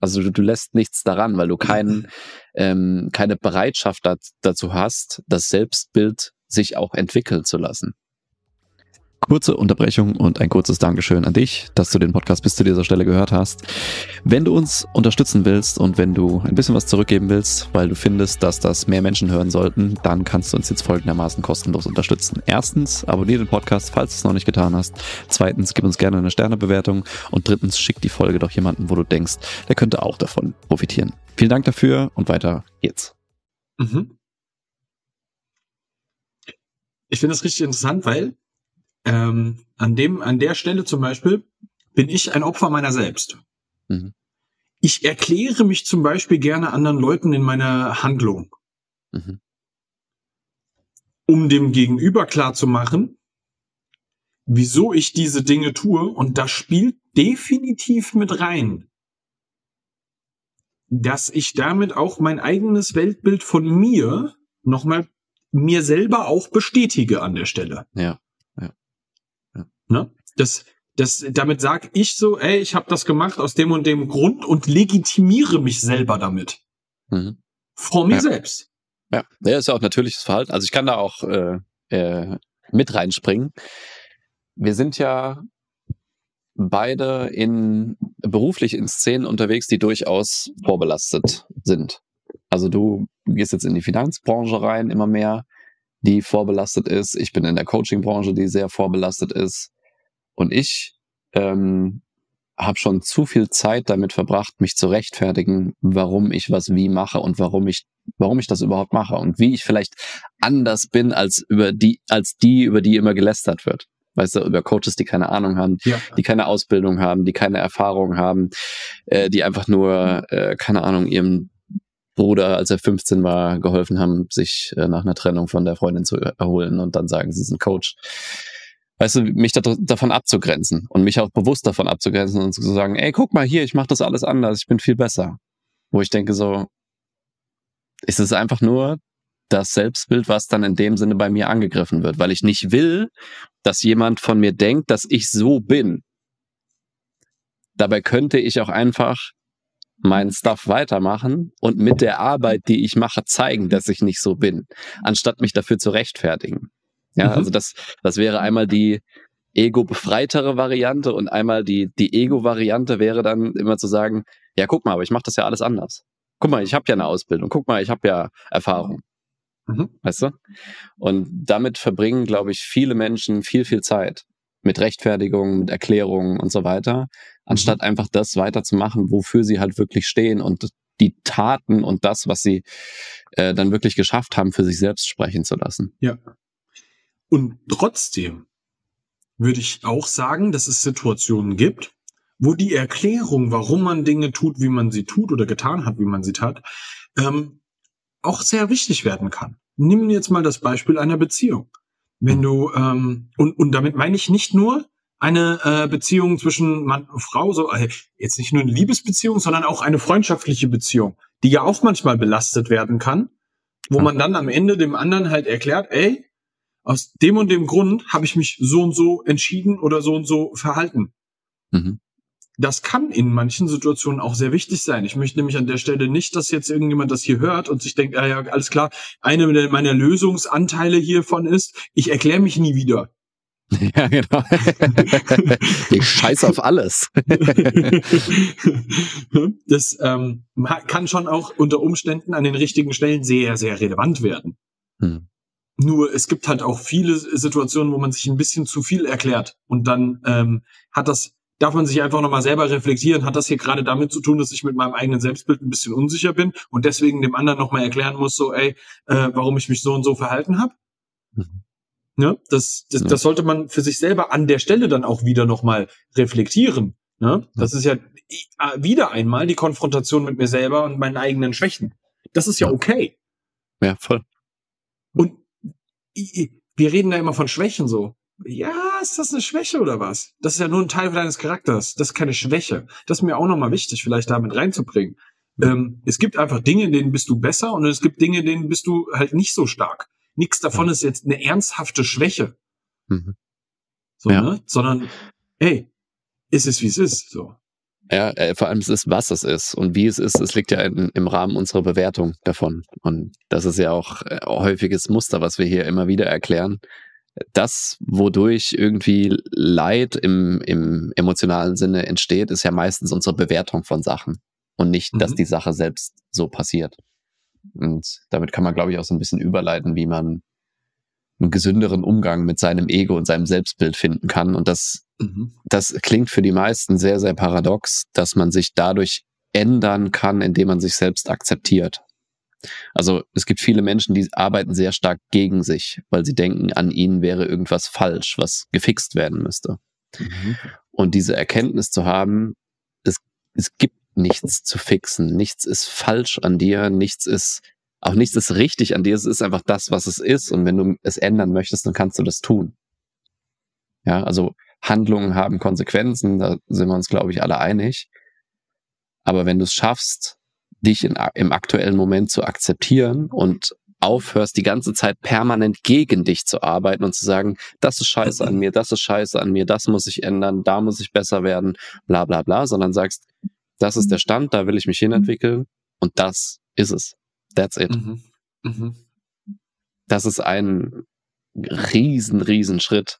Also du, du lässt nichts daran, weil du kein, ähm, keine Bereitschaft dazu hast, das Selbstbild sich auch entwickeln zu lassen. Kurze Unterbrechung und ein kurzes Dankeschön an dich, dass du den Podcast bis zu dieser Stelle gehört hast. Wenn du uns unterstützen willst und wenn du ein bisschen was zurückgeben willst, weil du findest, dass das mehr Menschen hören sollten, dann kannst du uns jetzt folgendermaßen kostenlos unterstützen. Erstens, abonniere den Podcast, falls du es noch nicht getan hast. Zweitens, gib uns gerne eine Sternebewertung. Und drittens, schick die Folge doch jemanden, wo du denkst, der könnte auch davon profitieren. Vielen Dank dafür und weiter geht's. Mhm. Ich finde das richtig interessant, weil ähm, an dem, an der Stelle zum Beispiel bin ich ein Opfer meiner selbst. Mhm. Ich erkläre mich zum Beispiel gerne anderen Leuten in meiner Handlung. Mhm. Um dem Gegenüber klar zu machen, wieso ich diese Dinge tue. Und das spielt definitiv mit rein, dass ich damit auch mein eigenes Weltbild von mir nochmal mir selber auch bestätige an der Stelle. Ja. Ne? Das, das, damit sag ich so, ey, ich habe das gemacht aus dem und dem Grund und legitimiere mich selber damit. Mhm. Vor mir ja. selbst. Ja, ja, ist ja auch natürliches Verhalten. Also ich kann da auch äh, äh, mit reinspringen. Wir sind ja beide in beruflich in Szenen unterwegs, die durchaus vorbelastet sind. Also du gehst jetzt in die Finanzbranche rein, immer mehr, die vorbelastet ist. Ich bin in der Coachingbranche, die sehr vorbelastet ist. Und ich ähm, habe schon zu viel Zeit damit verbracht, mich zu rechtfertigen, warum ich was wie mache und warum ich, warum ich das überhaupt mache und wie ich vielleicht anders bin als über die, als die, über die immer gelästert wird. Weißt du, über Coaches, die keine Ahnung haben, ja. die keine Ausbildung haben, die keine Erfahrung haben, äh, die einfach nur, äh, keine Ahnung, ihrem Bruder, als er 15 war, geholfen haben, sich äh, nach einer Trennung von der Freundin zu erholen und dann sagen, sie sind Coach. Weißt du, mich da, davon abzugrenzen und mich auch bewusst davon abzugrenzen und zu sagen, ey, guck mal hier, ich mache das alles anders, ich bin viel besser. Wo ich denke so, ist es einfach nur das Selbstbild, was dann in dem Sinne bei mir angegriffen wird, weil ich nicht will, dass jemand von mir denkt, dass ich so bin. Dabei könnte ich auch einfach meinen Stuff weitermachen und mit der Arbeit, die ich mache, zeigen, dass ich nicht so bin, anstatt mich dafür zu rechtfertigen. Ja, mhm. also das, das wäre einmal die ego-befreitere Variante und einmal die, die Ego-Variante wäre dann immer zu sagen, ja, guck mal, aber ich mache das ja alles anders. Guck mal, ich habe ja eine Ausbildung. Guck mal, ich habe ja Erfahrung. Mhm. Weißt du? Und damit verbringen, glaube ich, viele Menschen viel, viel Zeit mit Rechtfertigungen, mit Erklärungen und so weiter, anstatt mhm. einfach das weiterzumachen, wofür sie halt wirklich stehen und die Taten und das, was sie äh, dann wirklich geschafft haben, für sich selbst sprechen zu lassen. Ja. Und trotzdem würde ich auch sagen, dass es Situationen gibt, wo die Erklärung, warum man Dinge tut, wie man sie tut oder getan hat, wie man sie tat, ähm, auch sehr wichtig werden kann. Nimm jetzt mal das Beispiel einer Beziehung. Wenn du, ähm, und, und damit meine ich nicht nur eine äh, Beziehung zwischen Mann und Frau, so äh, jetzt nicht nur eine Liebesbeziehung, sondern auch eine freundschaftliche Beziehung, die ja auch manchmal belastet werden kann, wo man dann am Ende dem anderen halt erklärt, ey, aus dem und dem Grund habe ich mich so und so entschieden oder so und so verhalten. Mhm das kann in manchen Situationen auch sehr wichtig sein. Ich möchte nämlich an der Stelle nicht, dass jetzt irgendjemand das hier hört und sich denkt, ah ja, alles klar, eine meiner Lösungsanteile hiervon ist, ich erkläre mich nie wieder. <laughs> Ja, genau. <laughs> ich scheiß auf alles. das ähm, kann schon auch unter Umständen an den richtigen Stellen sehr, sehr relevant werden. Hm. Nur es gibt halt auch viele Situationen, wo man sich ein bisschen zu viel erklärt und dann ähm, hat das darf man sich einfach nochmal selber reflektieren, hat das hier gerade damit zu tun, dass ich mit meinem eigenen Selbstbild ein bisschen unsicher bin und deswegen dem anderen nochmal erklären muss, so, ey, äh, warum ich mich so und so verhalten habe. Mhm. Ne? Das, das, ja. das sollte man für sich selber an der Stelle dann auch wieder nochmal reflektieren. Ne? Das ist ja wieder einmal die Konfrontation mit mir selber und meinen eigenen Schwächen. Das ist ja okay. Ja, voll. Und wir reden da immer von Schwächen so ja, ist das eine Schwäche oder was? Das ist ja nur ein Teil deines Charakters. Das ist keine Schwäche. Das ist mir auch nochmal wichtig, vielleicht damit reinzubringen. Ähm, es gibt einfach Dinge, in denen bist du besser und es gibt Dinge, in denen bist du halt nicht so stark. Nichts davon ist jetzt eine ernsthafte Schwäche. Mhm. So, ja. ne? Sondern, hey, ist es, wie es ist, so. Ja, äh, vor allem es ist, was es ist und wie es ist, es liegt ja in, im Rahmen unserer Bewertung davon. Und das ist ja auch äh, häufiges Muster, was wir hier immer wieder erklären das, wodurch irgendwie Leid im, im emotionalen Sinne entsteht, ist ja meistens unsere Bewertung von Sachen und nicht, mhm. dass die Sache selbst so passiert. Und damit kann man, glaube ich, auch so ein bisschen überleiten, wie man einen gesünderen Umgang mit seinem Ego und seinem Selbstbild finden kann. Und das, mhm. das klingt für die meisten sehr, sehr paradox, dass man sich dadurch ändern kann, indem man sich selbst akzeptiert. Also es gibt viele Menschen, die arbeiten sehr stark gegen sich, weil sie denken, an ihnen wäre irgendwas falsch, was gefixt werden müsste. Mhm. Und diese Erkenntnis zu haben, es, es gibt nichts zu fixen, nichts ist falsch an dir, nichts ist, auch nichts ist richtig an dir, es ist einfach das, was es ist. Und wenn du es ändern möchtest, dann kannst du das tun. Ja, also Handlungen haben Konsequenzen, da sind wir uns, glaube ich, alle einig. Aber wenn du es schaffst, dich in, im aktuellen Moment zu akzeptieren und aufhörst, die ganze Zeit permanent gegen dich zu arbeiten und zu sagen, das ist scheiße an mir, das ist scheiße an mir, das muss ich ändern, da muss ich besser werden, bla bla bla, sondern sagst, das ist der Stand, da will ich mich hinentwickeln und das ist es. That's it. Mhm. Mhm. Das ist ein riesen, riesen Schritt,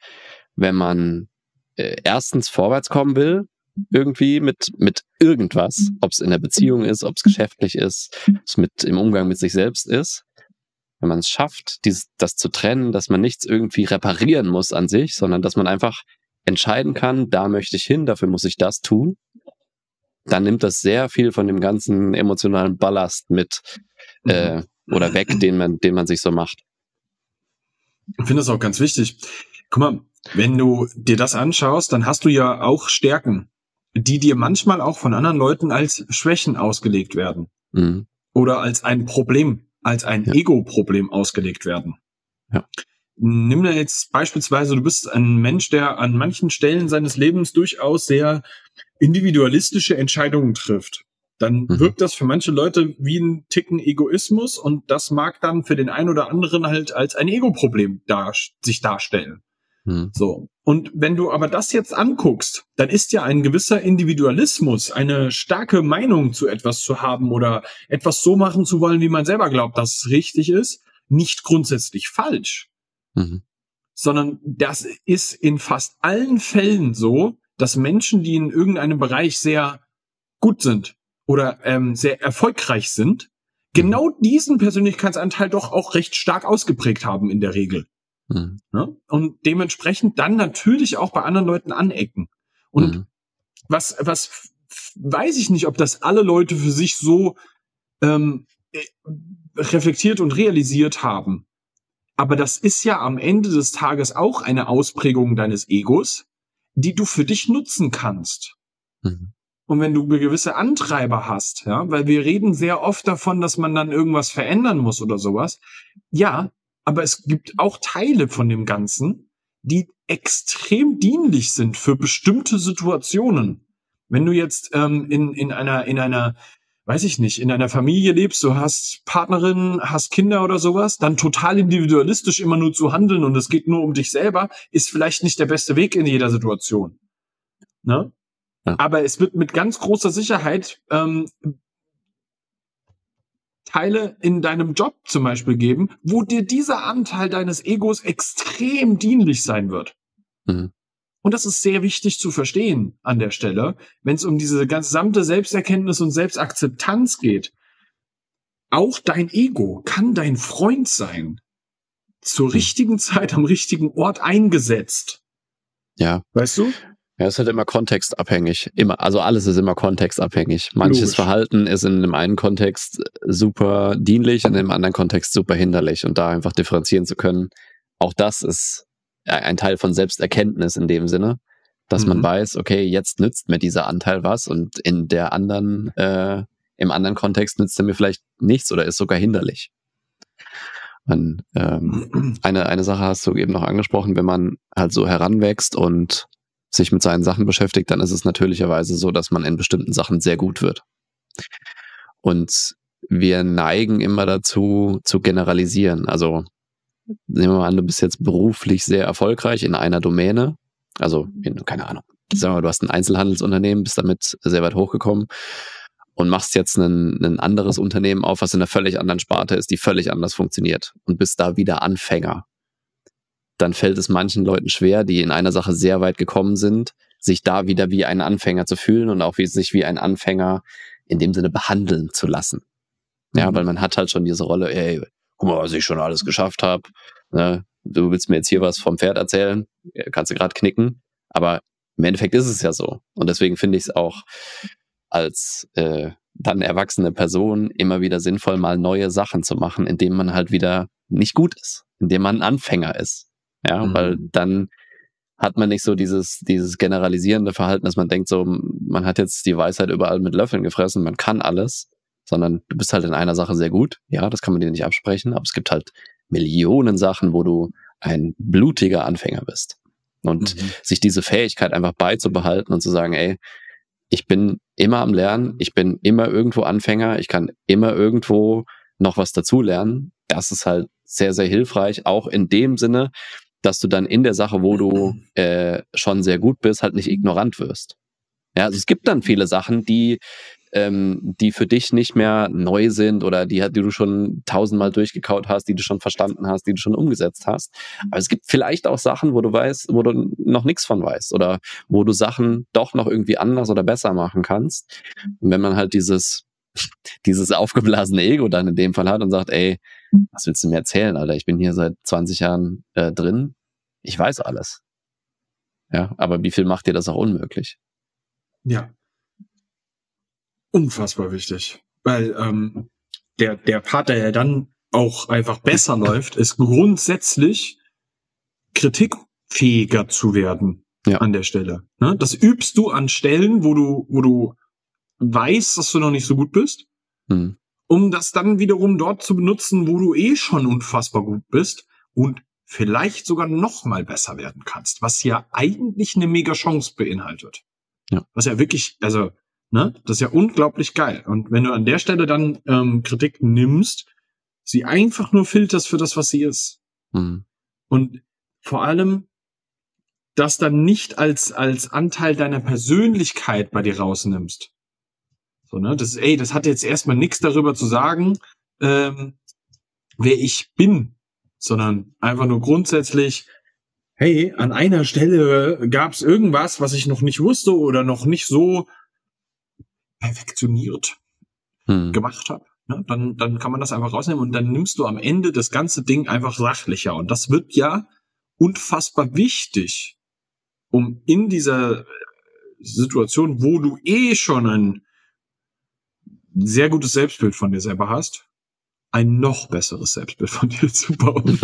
wenn man äh, erstens vorwärts kommen will, irgendwie mit, mit irgendwas, ob es in der Beziehung ist, ob es geschäftlich ist, ob es mit im Umgang mit sich selbst ist. Wenn man es schafft, dieses, das zu trennen, dass man nichts irgendwie reparieren muss an sich, sondern dass man einfach entscheiden kann, da möchte ich hin, dafür muss ich das tun, dann nimmt das sehr viel von dem ganzen emotionalen Ballast mit äh, oder weg, den man, den man sich so macht. Ich finde das auch ganz wichtig. guck mal, wenn du dir das anschaust, dann hast du ja auch Stärken, die dir manchmal auch von anderen Leuten als Schwächen ausgelegt werden. Mhm. Oder als ein Problem, als ein ja. Ego-Problem ausgelegt werden. Ja. Nimm da jetzt beispielsweise, du bist ein Mensch, der an manchen Stellen seines Lebens durchaus sehr individualistische Entscheidungen trifft. Dann mhm. wirkt das für manche Leute wie ein Ticken Egoismus und das mag dann für den einen oder anderen halt als ein Ego-Problem dar sich darstellen. Mhm. So. Und wenn du aber das jetzt anguckst, dann ist ja ein gewisser Individualismus, eine starke Meinung zu etwas zu haben oder etwas so machen zu wollen, wie man selber glaubt, dass es richtig ist, nicht grundsätzlich falsch. Mhm. Sondern das ist in fast allen Fällen so, dass Menschen, die in irgendeinem Bereich sehr gut sind oder ähm, sehr erfolgreich sind, genau mhm. diesen Persönlichkeitsanteil doch auch recht stark ausgeprägt haben in der Regel. Mhm. Ne? Und dementsprechend dann natürlich auch bei anderen Leuten anecken. Und mhm. was, was weiß ich nicht, ob das alle Leute für sich so ähm, äh, reflektiert und realisiert haben. Aber das ist ja am Ende des Tages auch eine Ausprägung deines Egos, die du für dich nutzen kannst. Mhm. Und wenn du gewisse Antreiber hast, ja, weil wir reden sehr oft davon, dass man dann irgendwas verändern muss oder sowas. Ja, aber es gibt auch Teile von dem Ganzen, die extrem dienlich sind für bestimmte Situationen. Wenn du jetzt ähm, in, in einer, in einer weiß ich nicht, in einer Familie lebst, du hast Partnerin, hast Kinder oder sowas, dann total individualistisch immer nur zu handeln und es geht nur um dich selber, ist vielleicht nicht der beste Weg in jeder Situation. Ne? Ja. Aber es wird mit ganz großer Sicherheit ähm, Teile in deinem Job zum Beispiel geben, wo dir dieser Anteil deines Egos extrem dienlich sein wird. Mhm. Und das ist sehr wichtig zu verstehen an der Stelle, wenn es um diese gesamte Selbsterkenntnis und Selbstakzeptanz geht. Auch dein Ego kann dein Freund sein. Zur richtigen Zeit am richtigen Ort eingesetzt. Ja. Weißt du? Ja, es ist halt immer kontextabhängig. Immer, also alles ist immer kontextabhängig. Manches Logisch. Verhalten ist in dem einen Kontext super dienlich und in dem anderen Kontext super hinderlich. Und da einfach differenzieren zu können, auch das ist ein Teil von Selbsterkenntnis in dem Sinne, dass mhm. man weiß, okay, jetzt nützt mir dieser Anteil was und in der anderen, äh, im anderen Kontext nützt er mir vielleicht nichts oder ist sogar hinderlich. Man, ähm, <clears throat> eine, eine Sache hast du eben noch angesprochen, wenn man halt so heranwächst und sich mit seinen Sachen beschäftigt, dann ist es natürlicherweise so, dass man in bestimmten Sachen sehr gut wird. Und wir neigen immer dazu, zu generalisieren. Also nehmen wir mal an, du bist jetzt beruflich sehr erfolgreich in einer Domäne, also in, keine Ahnung, sagen wir mal, du hast ein Einzelhandelsunternehmen, bist damit sehr weit hochgekommen und machst jetzt ein, ein anderes Unternehmen auf, was in einer völlig anderen Sparte ist, die völlig anders funktioniert und bist da wieder Anfänger. Dann fällt es manchen Leuten schwer, die in einer Sache sehr weit gekommen sind, sich da wieder wie ein Anfänger zu fühlen und auch wie, sich wie ein Anfänger in dem Sinne behandeln zu lassen. Ja, mhm. weil man hat halt schon diese Rolle, ey, guck mal, was ich schon alles geschafft habe. Ne? Du willst mir jetzt hier was vom Pferd erzählen, kannst du gerade knicken. Aber im Endeffekt ist es ja so. Und deswegen finde ich es auch als äh, dann erwachsene Person immer wieder sinnvoll, mal neue Sachen zu machen, indem man halt wieder nicht gut ist, indem man ein Anfänger ist. Ja, mhm. weil dann hat man nicht so dieses, dieses generalisierende Verhalten, dass man denkt so, man hat jetzt die Weisheit überall mit Löffeln gefressen, man kann alles, sondern du bist halt in einer Sache sehr gut. Ja, das kann man dir nicht absprechen, aber es gibt halt Millionen Sachen, wo du ein blutiger Anfänger bist. Und mhm. sich diese Fähigkeit einfach beizubehalten und zu sagen, ey, ich bin immer am Lernen, ich bin immer irgendwo Anfänger, ich kann immer irgendwo noch was dazulernen. Das ist halt sehr, sehr hilfreich, auch in dem Sinne, dass du dann in der Sache, wo du <clears throat> äh, schon sehr gut bist, halt nicht ignorant wirst. Ja, also es gibt dann viele Sachen, die ähm, die für dich nicht mehr neu sind oder die, die du schon tausendmal durchgekaut hast, die du schon verstanden hast, die du schon umgesetzt hast. Aber es gibt vielleicht auch Sachen, wo du weißt, wo du noch nichts von weißt oder wo du Sachen doch noch irgendwie anders oder besser machen kannst. Und wenn man halt dieses <laughs> dieses aufgeblasene Ego dann in dem Fall hat und sagt, ey, was willst du mir erzählen, Alter? Ich bin hier seit 20 Jahren äh, drin. Ich weiß alles. Ja, aber wie viel macht dir das auch unmöglich? Ja, unfassbar wichtig. Weil ähm, der, der Part, der ja dann auch einfach besser <laughs> läuft, ist grundsätzlich Kritik fähiger zu werden Ja. an der Stelle. Ne? Das übst du an Stellen, wo du, wo du weißt, dass du noch nicht so gut bist, Hm. um das dann wiederum dort zu benutzen, wo du eh schon unfassbar gut bist und vielleicht sogar noch mal besser werden kannst, was ja eigentlich eine mega Chance beinhaltet. Ja. Was ja wirklich, also, ne, das ist ja unglaublich geil. Und wenn du an der Stelle dann ähm, Kritik nimmst, sie einfach nur filterst für das, was sie ist. Hm. Und vor allem das dann nicht als, als Anteil deiner Persönlichkeit bei dir rausnimmst. So, ne? Das ist, ey, das hat jetzt erstmal nichts darüber zu sagen, ähm, wer ich bin, sondern einfach nur grundsätzlich, hey, an einer Stelle gab es irgendwas, was ich noch nicht wusste oder noch nicht so perfektioniert Hm. gemacht habe, ne, dann, dann kann man das einfach rausnehmen und dann nimmst du am Ende das ganze Ding einfach sachlicher. Und das wird ja unfassbar wichtig, um in dieser äh, Situation, wo du eh schon ein sehr gutes Selbstbild von dir selber hast, ein noch besseres Selbstbild von dir zu bauen. <laughs>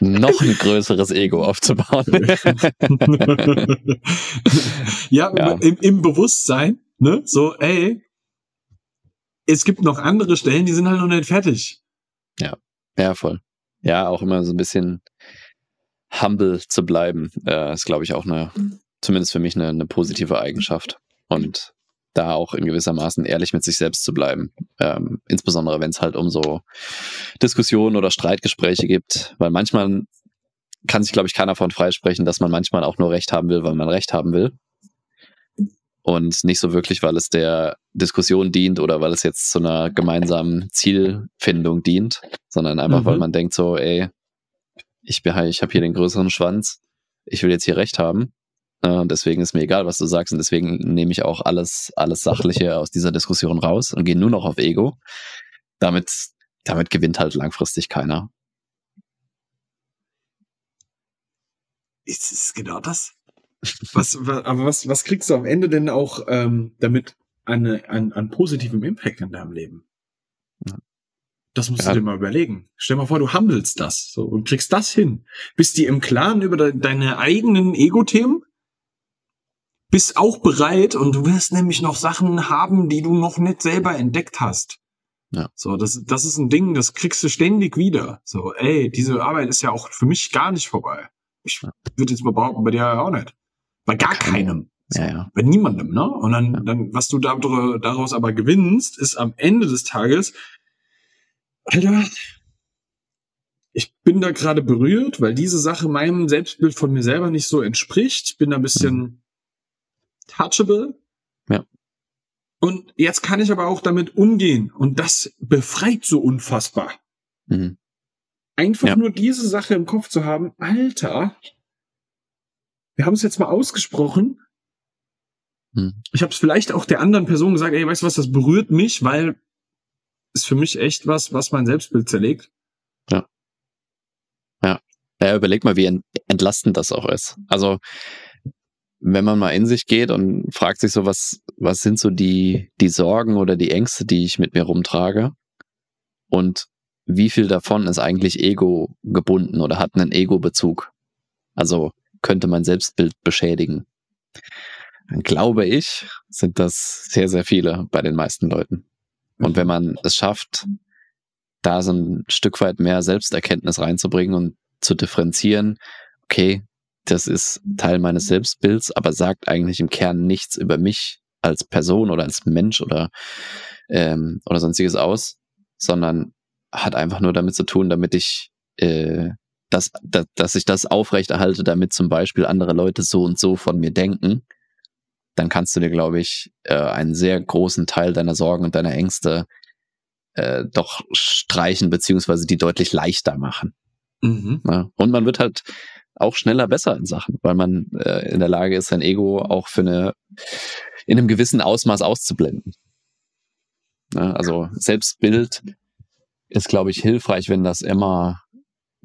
Noch ein größeres Ego aufzubauen. <laughs> ja, Ja. Im, im Bewusstsein, ne? So, ey, es gibt noch andere Stellen, die sind halt noch nicht fertig. ja, voll. Ja, auch immer so ein bisschen humble zu bleiben, äh, ist, glaube ich, auch eine, zumindest für mich eine, eine positive Eigenschaft. Und da auch in gewissermaßen ehrlich mit sich selbst zu bleiben. Ähm, insbesondere wenn es halt um so Diskussionen oder Streitgespräche gibt, weil manchmal kann sich, glaube ich, keiner von freisprechen, dass man manchmal auch nur Recht haben will, weil man Recht haben will. Und nicht so wirklich, weil es der Diskussion dient oder weil es jetzt zu einer gemeinsamen Zielfindung dient, sondern einfach, Mhm. weil man denkt so, ey, ich, bin ich habe hier den größeren Schwanz, ich will jetzt hier Recht haben. Äh, Und deswegen ist mir egal, was du sagst. Und deswegen nehme ich auch alles, alles Sachliche <laughs> aus dieser Diskussion raus und gehe nur noch auf Ego. Damit, damit gewinnt halt langfristig keiner. Ist es genau das? Was, wa- aber was, was kriegst du am Ende denn auch ähm, damit an, an, an positivem Impact in deinem Leben? Ja. Das musst Ja. du dir mal überlegen. Stell mal vor, du handelst das so und kriegst das hin. Bist dir im Klaren über de deine eigenen Ego-Themen? Bist auch bereit und du wirst nämlich noch Sachen haben, die du noch nicht selber entdeckt hast. Ja. So, das, das ist ein Ding, das kriegst du ständig wieder. So, ey, diese Arbeit ist ja auch für mich gar nicht vorbei. Ich würde jetzt mal behaupten, bei dir auch nicht. Bei gar keinem. So, Ja, ja. Bei niemandem, ne? Und dann, Ja. dann, was du dar- daraus aber gewinnst, ist am Ende des Tages, Alter, ich bin da gerade berührt, weil diese Sache meinem Selbstbild von mir selber nicht so entspricht. Bin da ein bisschen touchable. Ja. Und jetzt kann ich aber auch damit umgehen. Und das befreit so unfassbar. Mhm. Einfach Ja. nur diese Sache im Kopf zu haben, Alter, wir haben es jetzt mal ausgesprochen. Mhm. Ich habe es vielleicht auch der anderen Person gesagt, ey, weißt du was, das berührt mich, weil ist für mich echt was, was mein Selbstbild zerlegt. Ja, überleg mal, wie ent- entlastend das auch ist. Also, wenn man mal in sich geht und fragt sich so, was, was sind so die, die Sorgen oder die Ängste, die ich mit mir rumtrage? Und wie viel davon ist eigentlich Ego gebunden oder hat einen Ego-Bezug? Also, könnte mein Selbstbild beschädigen? Dann glaube ich, sind das sehr, sehr viele bei den meisten Leuten. Und wenn man es schafft, da so ein Stück weit mehr Selbsterkenntnis reinzubringen und zu differenzieren, okay, das ist Teil meines Selbstbilds, aber sagt eigentlich im Kern nichts über mich als Person oder als Mensch oder, ähm, oder sonstiges aus, sondern hat einfach nur damit zu tun, damit ich äh, das, da, dass ich das aufrechterhalte, damit zum Beispiel andere Leute so und so von mir denken, dann kannst du dir, glaube ich, äh, einen sehr großen Teil deiner Sorgen und deiner Ängste äh, doch streichen, beziehungsweise die deutlich leichter machen. Mhm. Ne? Und man wird halt auch schneller besser in Sachen, weil man äh, in der Lage ist, sein Ego auch für eine in einem gewissen Ausmaß auszublenden. Ne? Also Selbstbild ist, glaube ich, hilfreich, wenn das immer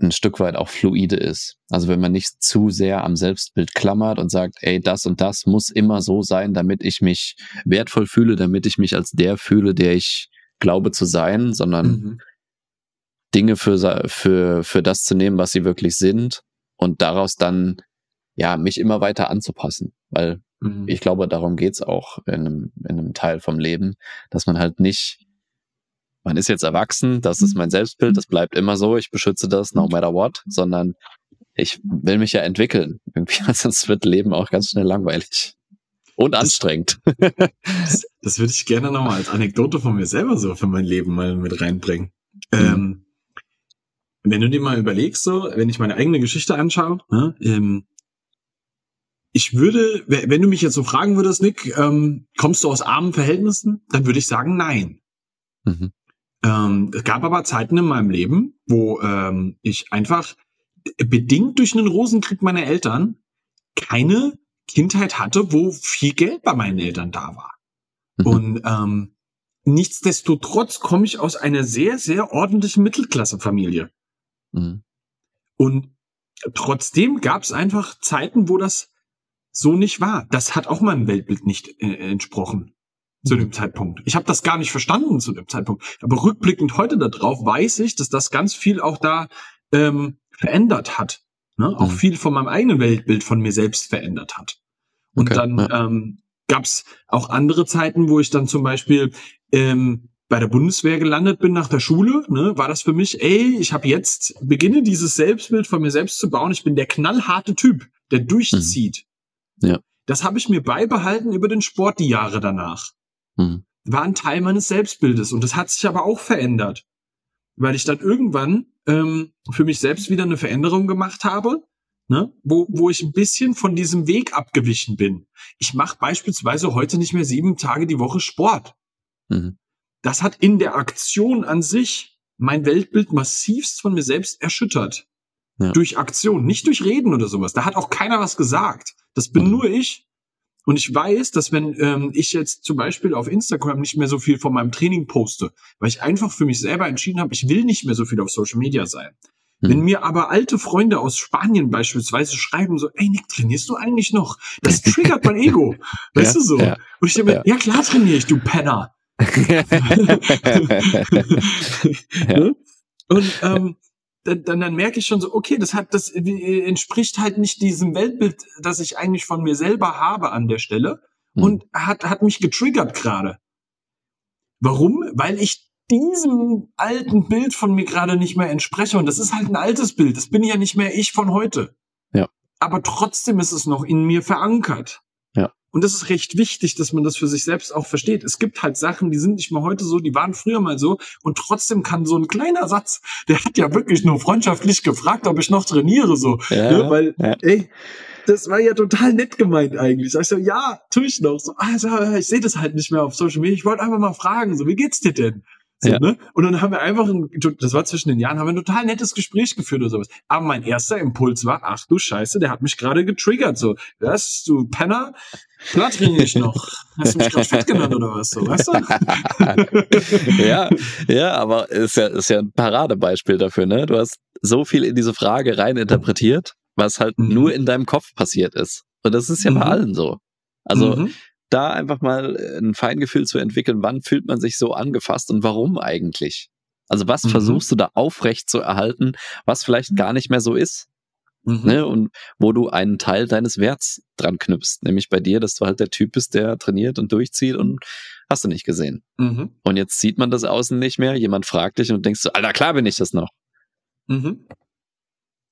ein Stück weit auch fluide ist. Also wenn man nicht zu sehr am Selbstbild klammert und sagt, ey, das und das muss immer so sein, damit ich mich wertvoll fühle, damit ich mich als der fühle, der ich glaube zu sein, sondern Mhm. Dinge für, für, für das zu nehmen, was sie wirklich sind und daraus dann ja mich immer weiter anzupassen, weil Mhm. ich glaube, darum geht's auch in einem, in einem Teil vom Leben, dass man halt nicht, man ist jetzt erwachsen, das ist mein Selbstbild, das bleibt immer so, ich beschütze das no matter what, sondern ich will mich ja entwickeln. Irgendwie, <laughs> sonst wird Leben auch ganz schnell langweilig. Und anstrengend. Das, das würde ich gerne nochmal als Anekdote von mir selber so für mein Leben mal mit reinbringen. Ähm, wenn du dir mal überlegst, so, wenn ich meine eigene Geschichte anschaue, ne, ähm, ich würde, we- wenn du mich jetzt so fragen würdest, Nick, ähm, kommst du aus armen Verhältnissen, dann würde ich sagen, nein. Mhm. Ähm, es gab aber Zeiten in meinem Leben, wo ähm, ich einfach bedingt durch einen Rosenkrieg meiner Eltern keine Kindheit hatte, wo viel Geld bei meinen Eltern da war. Mhm. Und ähm, nichtsdestotrotz komme ich aus einer sehr, sehr ordentlichen Mittelklassefamilie. Mhm. Und trotzdem gab es einfach Zeiten, wo das so nicht war. Das hat auch meinem Weltbild nicht äh, entsprochen zu dem Zeitpunkt. Ich habe das gar nicht verstanden zu dem Zeitpunkt. Aber rückblickend heute darauf weiß ich, dass das ganz viel auch da ähm, verändert hat. Ne? Auch Mhm. viel von meinem eigenen Weltbild von mir selbst verändert hat. Und Okay, dann ja. ähm, gab es auch andere Zeiten, wo ich dann zum Beispiel ähm, bei der Bundeswehr gelandet bin nach der Schule, ne, war das für mich, ey, ich habe jetzt, beginne dieses Selbstbild von mir selbst zu bauen. Ich bin der knallharte Typ, der durchzieht. Ja. Das habe ich mir beibehalten über den Sport die Jahre danach. Mhm. War ein Teil meines Selbstbildes und das hat sich aber auch verändert, weil ich dann irgendwann ähm, für mich selbst wieder eine Veränderung gemacht habe, ne, wo, wo ich ein bisschen von diesem Weg abgewichen bin. Ich mache beispielsweise heute nicht mehr sieben Tage die Woche Sport. Mhm. Das hat in der Aktion an sich mein Weltbild massivst von mir selbst erschüttert. Ja. Durch Aktion, nicht durch Reden oder sowas. Da hat auch keiner was gesagt. Das bin Mhm. nur ich. Und ich weiß, dass wenn ähm, ich jetzt zum Beispiel auf Instagram nicht mehr so viel von meinem Training poste, weil ich einfach für mich selber entschieden habe, ich will nicht mehr so viel auf Social Media sein. Mhm. Wenn mir aber alte Freunde aus Spanien beispielsweise schreiben so, ey Nick, trainierst du eigentlich noch? Das triggert mein Ego. <laughs> Weißt Ja, du so? ja. Und ich denke mir, Ja. ja klar trainiere ich, du Penner. <laughs> Ne? Und ähm, dann, dann, dann merke ich schon so, okay, das hat, das äh, entspricht halt nicht diesem Weltbild, das ich eigentlich von mir selber habe an der Stelle Mhm. und hat, hat mich getriggert gerade. Warum? Weil ich diesem alten Bild von mir gerade nicht mehr entspreche. Und das ist halt ein altes Bild. Das bin ja nicht mehr ich von heute. Ja. Aber trotzdem ist es noch in mir verankert. Und das ist recht wichtig, dass man das für sich selbst auch versteht. Es gibt halt Sachen, die sind nicht mehr heute so, die waren früher mal so. Und trotzdem kann so ein kleiner Satz, der hat ja wirklich nur freundschaftlich gefragt, ob ich noch trainiere, so. Ja, ne? Weil, ja. ey, das war ja total nett gemeint eigentlich. Sag ich so, ja, tue ich noch. So, also, ich sehe das halt nicht mehr auf Social Media. Ich wollte einfach mal fragen, so, wie geht's dir denn? So, Ja. ne? Und dann haben wir einfach, ein, das war zwischen den Jahren, haben wir ein total nettes Gespräch geführt oder sowas. Aber mein erster Impuls war, ach du Scheiße, der hat mich gerade getriggert. So, was, du Penner? Trainiere ich noch. Hast du mich gerade fett genannt oder was? So, weißt du? <laughs> ja, ja, aber ist ja, ist ja ein Paradebeispiel dafür, ne? Du hast so viel in diese Frage rein interpretiert, was halt Mhm. nur in deinem Kopf passiert ist. Und das ist ja bei Mhm. allen so. Also Mhm. Da einfach mal ein Feingefühl zu entwickeln, wann fühlt man sich so angefasst und warum eigentlich? Also was Mhm. versuchst du da aufrecht zu erhalten, was vielleicht gar nicht mehr so ist? Mhm. Ne? Und wo du einen Teil deines Werts dran knüpfst. Nämlich bei dir, dass du halt der Typ bist, der trainiert und durchzieht und hast du nicht gesehen. Mhm. Und jetzt sieht man das außen nicht mehr. Jemand fragt dich und denkst du, Alter, klar bin ich das noch. Mhm.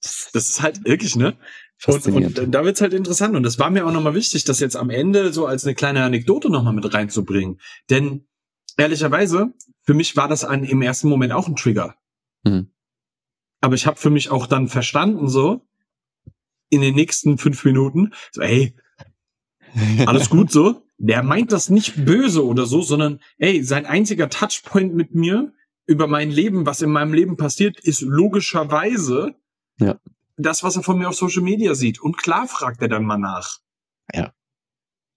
Das ist halt wirklich, ne? Und, und da wird's halt interessant. Und das war mir auch nochmal wichtig, das jetzt am Ende so als eine kleine Anekdote nochmal mit reinzubringen. Denn ehrlicherweise, für mich war das ein, im ersten Moment auch ein Trigger. Mhm. Aber ich habe für mich auch dann verstanden, so in den nächsten fünf Minuten, so, ey, alles gut so. Der meint das nicht böse oder so, sondern ey, sein einziger Touchpoint mit mir über mein Leben, was in meinem Leben passiert, ist logischerweise Ja. das, was er von mir auf Social Media sieht. Und klar fragt er dann mal nach. Ja.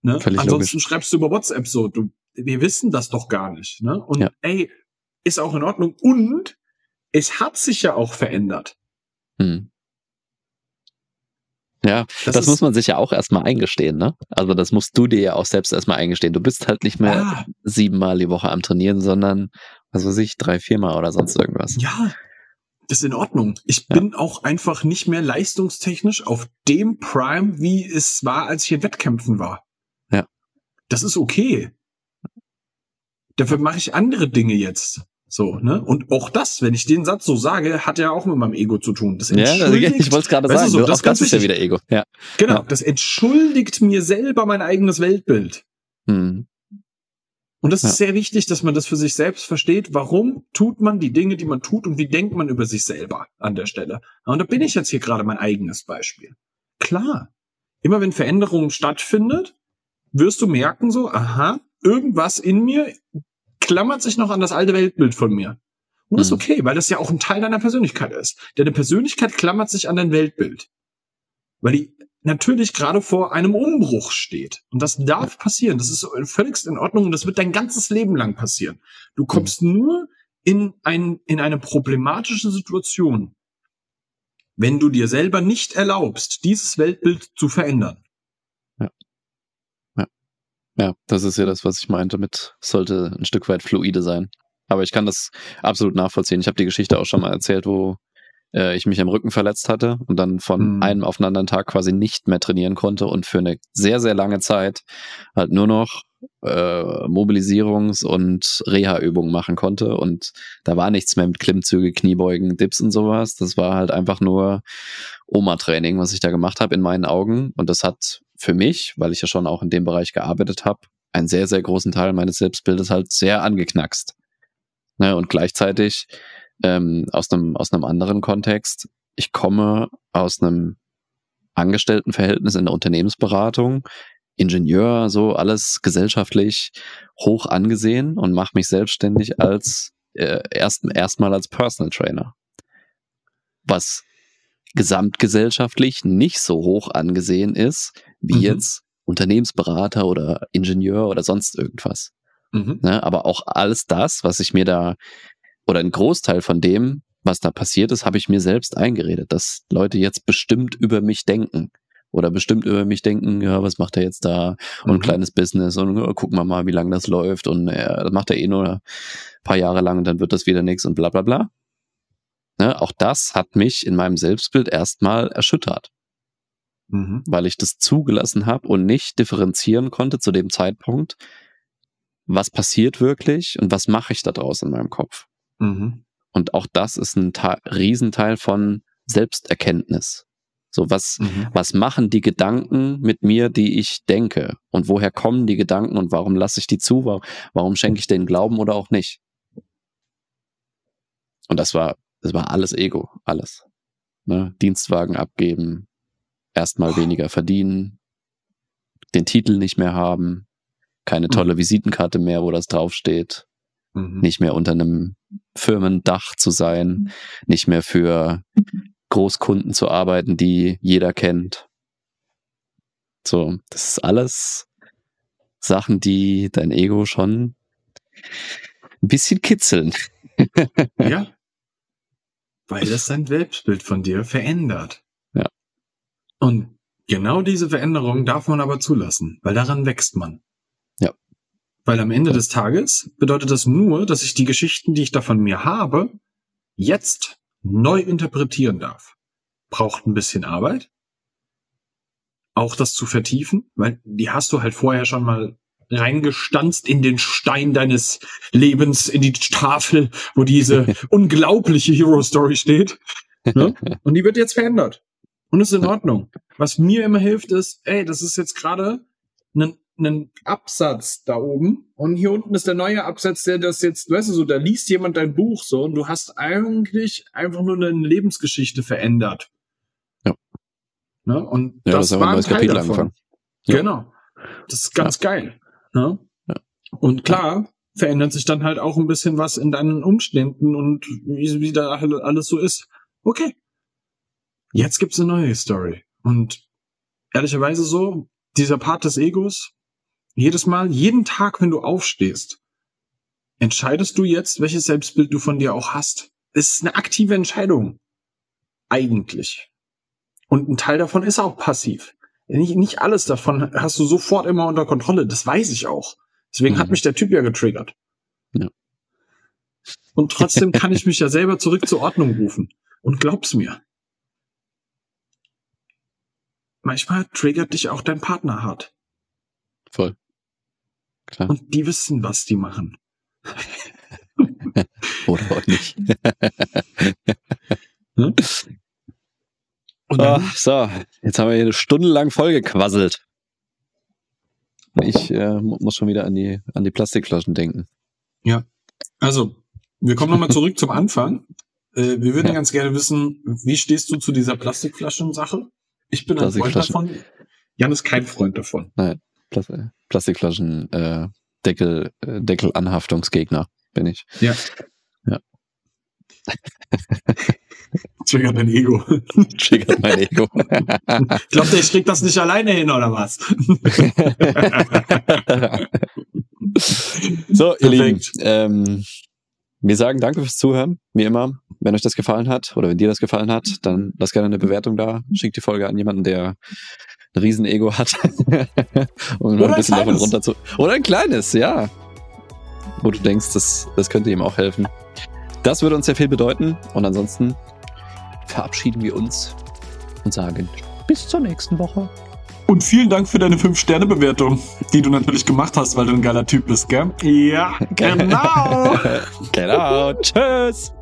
Ne? Völlig Ansonsten schreibst du über WhatsApp so, du, wir wissen das doch gar nicht. Ne? Und Ja. ey, ist auch in Ordnung. Und es hat sich ja auch verändert. Hm. Ja, das, ist- muss man sich ja auch erstmal eingestehen, ne? Also das musst du dir ja auch selbst erstmal eingestehen. Du bist halt nicht mehr Ah. siebenmal die Woche am Trainieren, sondern, was weiß ich, drei, viermal oder sonst irgendwas. Ja. Das ist in Ordnung. Ich ja. bin auch einfach nicht mehr leistungstechnisch auf dem Prime, wie es war, als ich in Wettkämpfen war. Ja. Das ist okay. Dafür mache ich andere Dinge jetzt. So, ne? Und auch das, wenn ich den Satz so sage, hat ja auch mit meinem Ego zu tun. Das ja, <laughs> ich wollte es gerade sagen. So, das, das ist ja wieder Ego. Ja. Genau, ja. das entschuldigt mir selber mein eigenes Weltbild. Hm. Und das ja. ist sehr wichtig, dass man das für sich selbst versteht. Warum tut man die Dinge, die man tut und wie denkt man über sich selber an der Stelle? Und da bin ich jetzt hier gerade mein eigenes Beispiel. Klar. Immer wenn Veränderung stattfindet, wirst du merken so, aha, irgendwas in mir klammert sich noch an das alte Weltbild von mir. Und das ist mhm. okay, weil das ja auch ein Teil deiner Persönlichkeit ist. Deine Persönlichkeit klammert sich an dein Weltbild. Weil die natürlich gerade vor einem Umbruch steht. Und das darf passieren. Das ist völlig in Ordnung und das wird dein ganzes Leben lang passieren. Du kommst mhm. nur in, ein, in eine problematische Situation, wenn du dir selber nicht erlaubst, dieses Weltbild zu verändern. Ja. Ja, ja das ist ja das, was ich meinte mit, sollte ein Stück weit fluide sein. Aber ich kann das absolut nachvollziehen. Ich habe die Geschichte auch schon mal erzählt, wo äh, ich mich am Rücken verletzt hatte und dann von mhm. einem auf den anderen Tag quasi nicht mehr trainieren konnte und für eine sehr, sehr lange Zeit halt nur noch äh, Mobilisierungs- und Reha-Übungen machen konnte. Und da war nichts mehr mit Klimmzüge, Kniebeugen, Dips und sowas. Das war halt einfach nur Oma-Training, was ich da gemacht habe in meinen Augen. Und das hat für mich, weil ich ja schon auch in dem Bereich gearbeitet habe, einen sehr, sehr großen Teil meines Selbstbildes halt sehr angeknackst. Ne, und gleichzeitig ähm, aus einem aus einem anderen Kontext. Ich komme aus einem Angestelltenverhältnis in der Unternehmensberatung, Ingenieur, so alles gesellschaftlich hoch angesehen und mache mich selbstständig als äh, erst erstmal als Personal Trainer, was gesamtgesellschaftlich nicht so hoch angesehen ist wie mhm. jetzt Unternehmensberater oder Ingenieur oder sonst irgendwas. Mhm. Ne, aber auch alles das, was ich mir da oder ein Großteil von dem, was da passiert ist, habe ich mir selbst eingeredet, dass Leute jetzt bestimmt über mich denken oder bestimmt über mich denken, ja, was macht er jetzt da und ein mhm. kleines Business und ja, gucken wir mal, wie lange das läuft und ja, das macht er eh nur ein paar Jahre lang und dann wird das wieder nichts und bla bla bla. Ne, auch das hat mich in meinem Selbstbild erstmal erschüttert, mhm. weil ich das zugelassen habe und nicht differenzieren konnte zu dem Zeitpunkt, was passiert wirklich und was mache ich da draus in meinem Kopf. Mhm. Und auch das ist ein Ta Riesenteil von Selbsterkenntnis. So, was, mhm. was machen die Gedanken mit mir, die ich denke? Und woher kommen die Gedanken und warum lasse ich die zu? Warum, warum schenke ich denen Glauben oder auch nicht? Und das war, das war alles Ego, alles. Ne? Dienstwagen abgeben, erstmal oh. weniger verdienen, den Titel nicht mehr haben, keine tolle mhm. Visitenkarte mehr, wo das draufsteht, mhm. nicht mehr unter einem Firmendach zu sein, nicht mehr für Großkunden zu arbeiten, die jeder kennt. So, das ist alles Sachen, die dein Ego schon ein bisschen kitzeln. <laughs> ja. Weil das dein Selbstbild von dir verändert. Ja. Und genau diese Veränderung darf man aber zulassen, weil daran wächst man. Weil am Ende des Tages bedeutet das nur, dass ich die Geschichten, die ich da von mir habe, jetzt neu interpretieren darf. Braucht ein bisschen Arbeit. Auch das zu vertiefen, weil die hast du halt vorher schon mal reingestanzt in den Stein deines Lebens, in die Tafel, wo diese <laughs> unglaubliche Hero Story steht. Ne? <laughs> Und die wird jetzt verändert. Und ist in Ordnung. Was mir immer hilft, ist, ey, das ist jetzt gerade ein einen Absatz da oben und hier unten ist der neue Absatz, der das jetzt, weißt du so, da liest jemand dein Buch so und du hast eigentlich einfach nur eine Lebensgeschichte verändert. Ja. Ne? Und ja, das, das war ein neues Kapitel davon. angefangen. Ja. Genau. Das ist ganz ja. geil. Ne? Ja. Und klar, verändert sich dann halt auch ein bisschen was in deinen Umständen und wie, wie da alles so ist. Okay. Jetzt gibt's eine neue Story. Und ehrlicherweise so, dieser Part des Egos, jedes Mal, jeden Tag, wenn du aufstehst, entscheidest du jetzt, welches Selbstbild du von dir auch hast. Es ist eine aktive Entscheidung. Eigentlich. Und ein Teil davon ist auch passiv. Nicht, nicht alles davon hast du sofort immer unter Kontrolle. Das weiß ich auch. Deswegen mhm. hat mich der Typ ja getriggert. Ja. und trotzdem kann ich mich ja selber zurück zur Ordnung rufen. Und glaub's mir. Manchmal triggert dich auch dein Partner hart. Voll. Klar. Und die wissen, was die machen. <laughs> Oder auch nicht. <laughs> Hm? Dann, so, jetzt haben wir hier eine Stunde lang vollgequasselt. Ich äh, mu- muss schon wieder an die, an die Plastikflaschen denken. also, wir kommen nochmal zurück <laughs> zum Anfang. Äh, wir würden Ja. ganz gerne wissen, wie stehst du zu dieser Plastikflaschen-Sache? Ich bin ein Freund davon. Jan ist kein Freund davon. Plas Plastikflaschen, äh, Deckel, äh, Deckelanhaftungsgegner bin ich. Triggert dein Ego. Triggert mein Ego. <laughs> <laughs> Glaubt ihr, ich krieg das nicht alleine hin, oder was? <laughs> so, ihr Lieben, Perfekt. ähm, wir sagen danke fürs Zuhören, wie immer. Wenn euch das gefallen hat oder wenn dir das gefallen hat, dann lasst gerne eine Bewertung da. Schickt die Folge an jemanden, der ein Riesen-Ego hat. <laughs> um Oder ein bisschen davon kleines. runter zu. Oder ein kleines, ja. Wo du denkst, das, das könnte ihm auch helfen. Das würde uns sehr viel bedeuten. Und ansonsten verabschieden wir uns und sagen bis zur nächsten Woche. Und vielen Dank für deine 5-Sterne-Bewertung, die du natürlich gemacht hast, weil du ein geiler Typ bist, gell? Ja, <laughs> genau. <laughs> genau. Tschüss.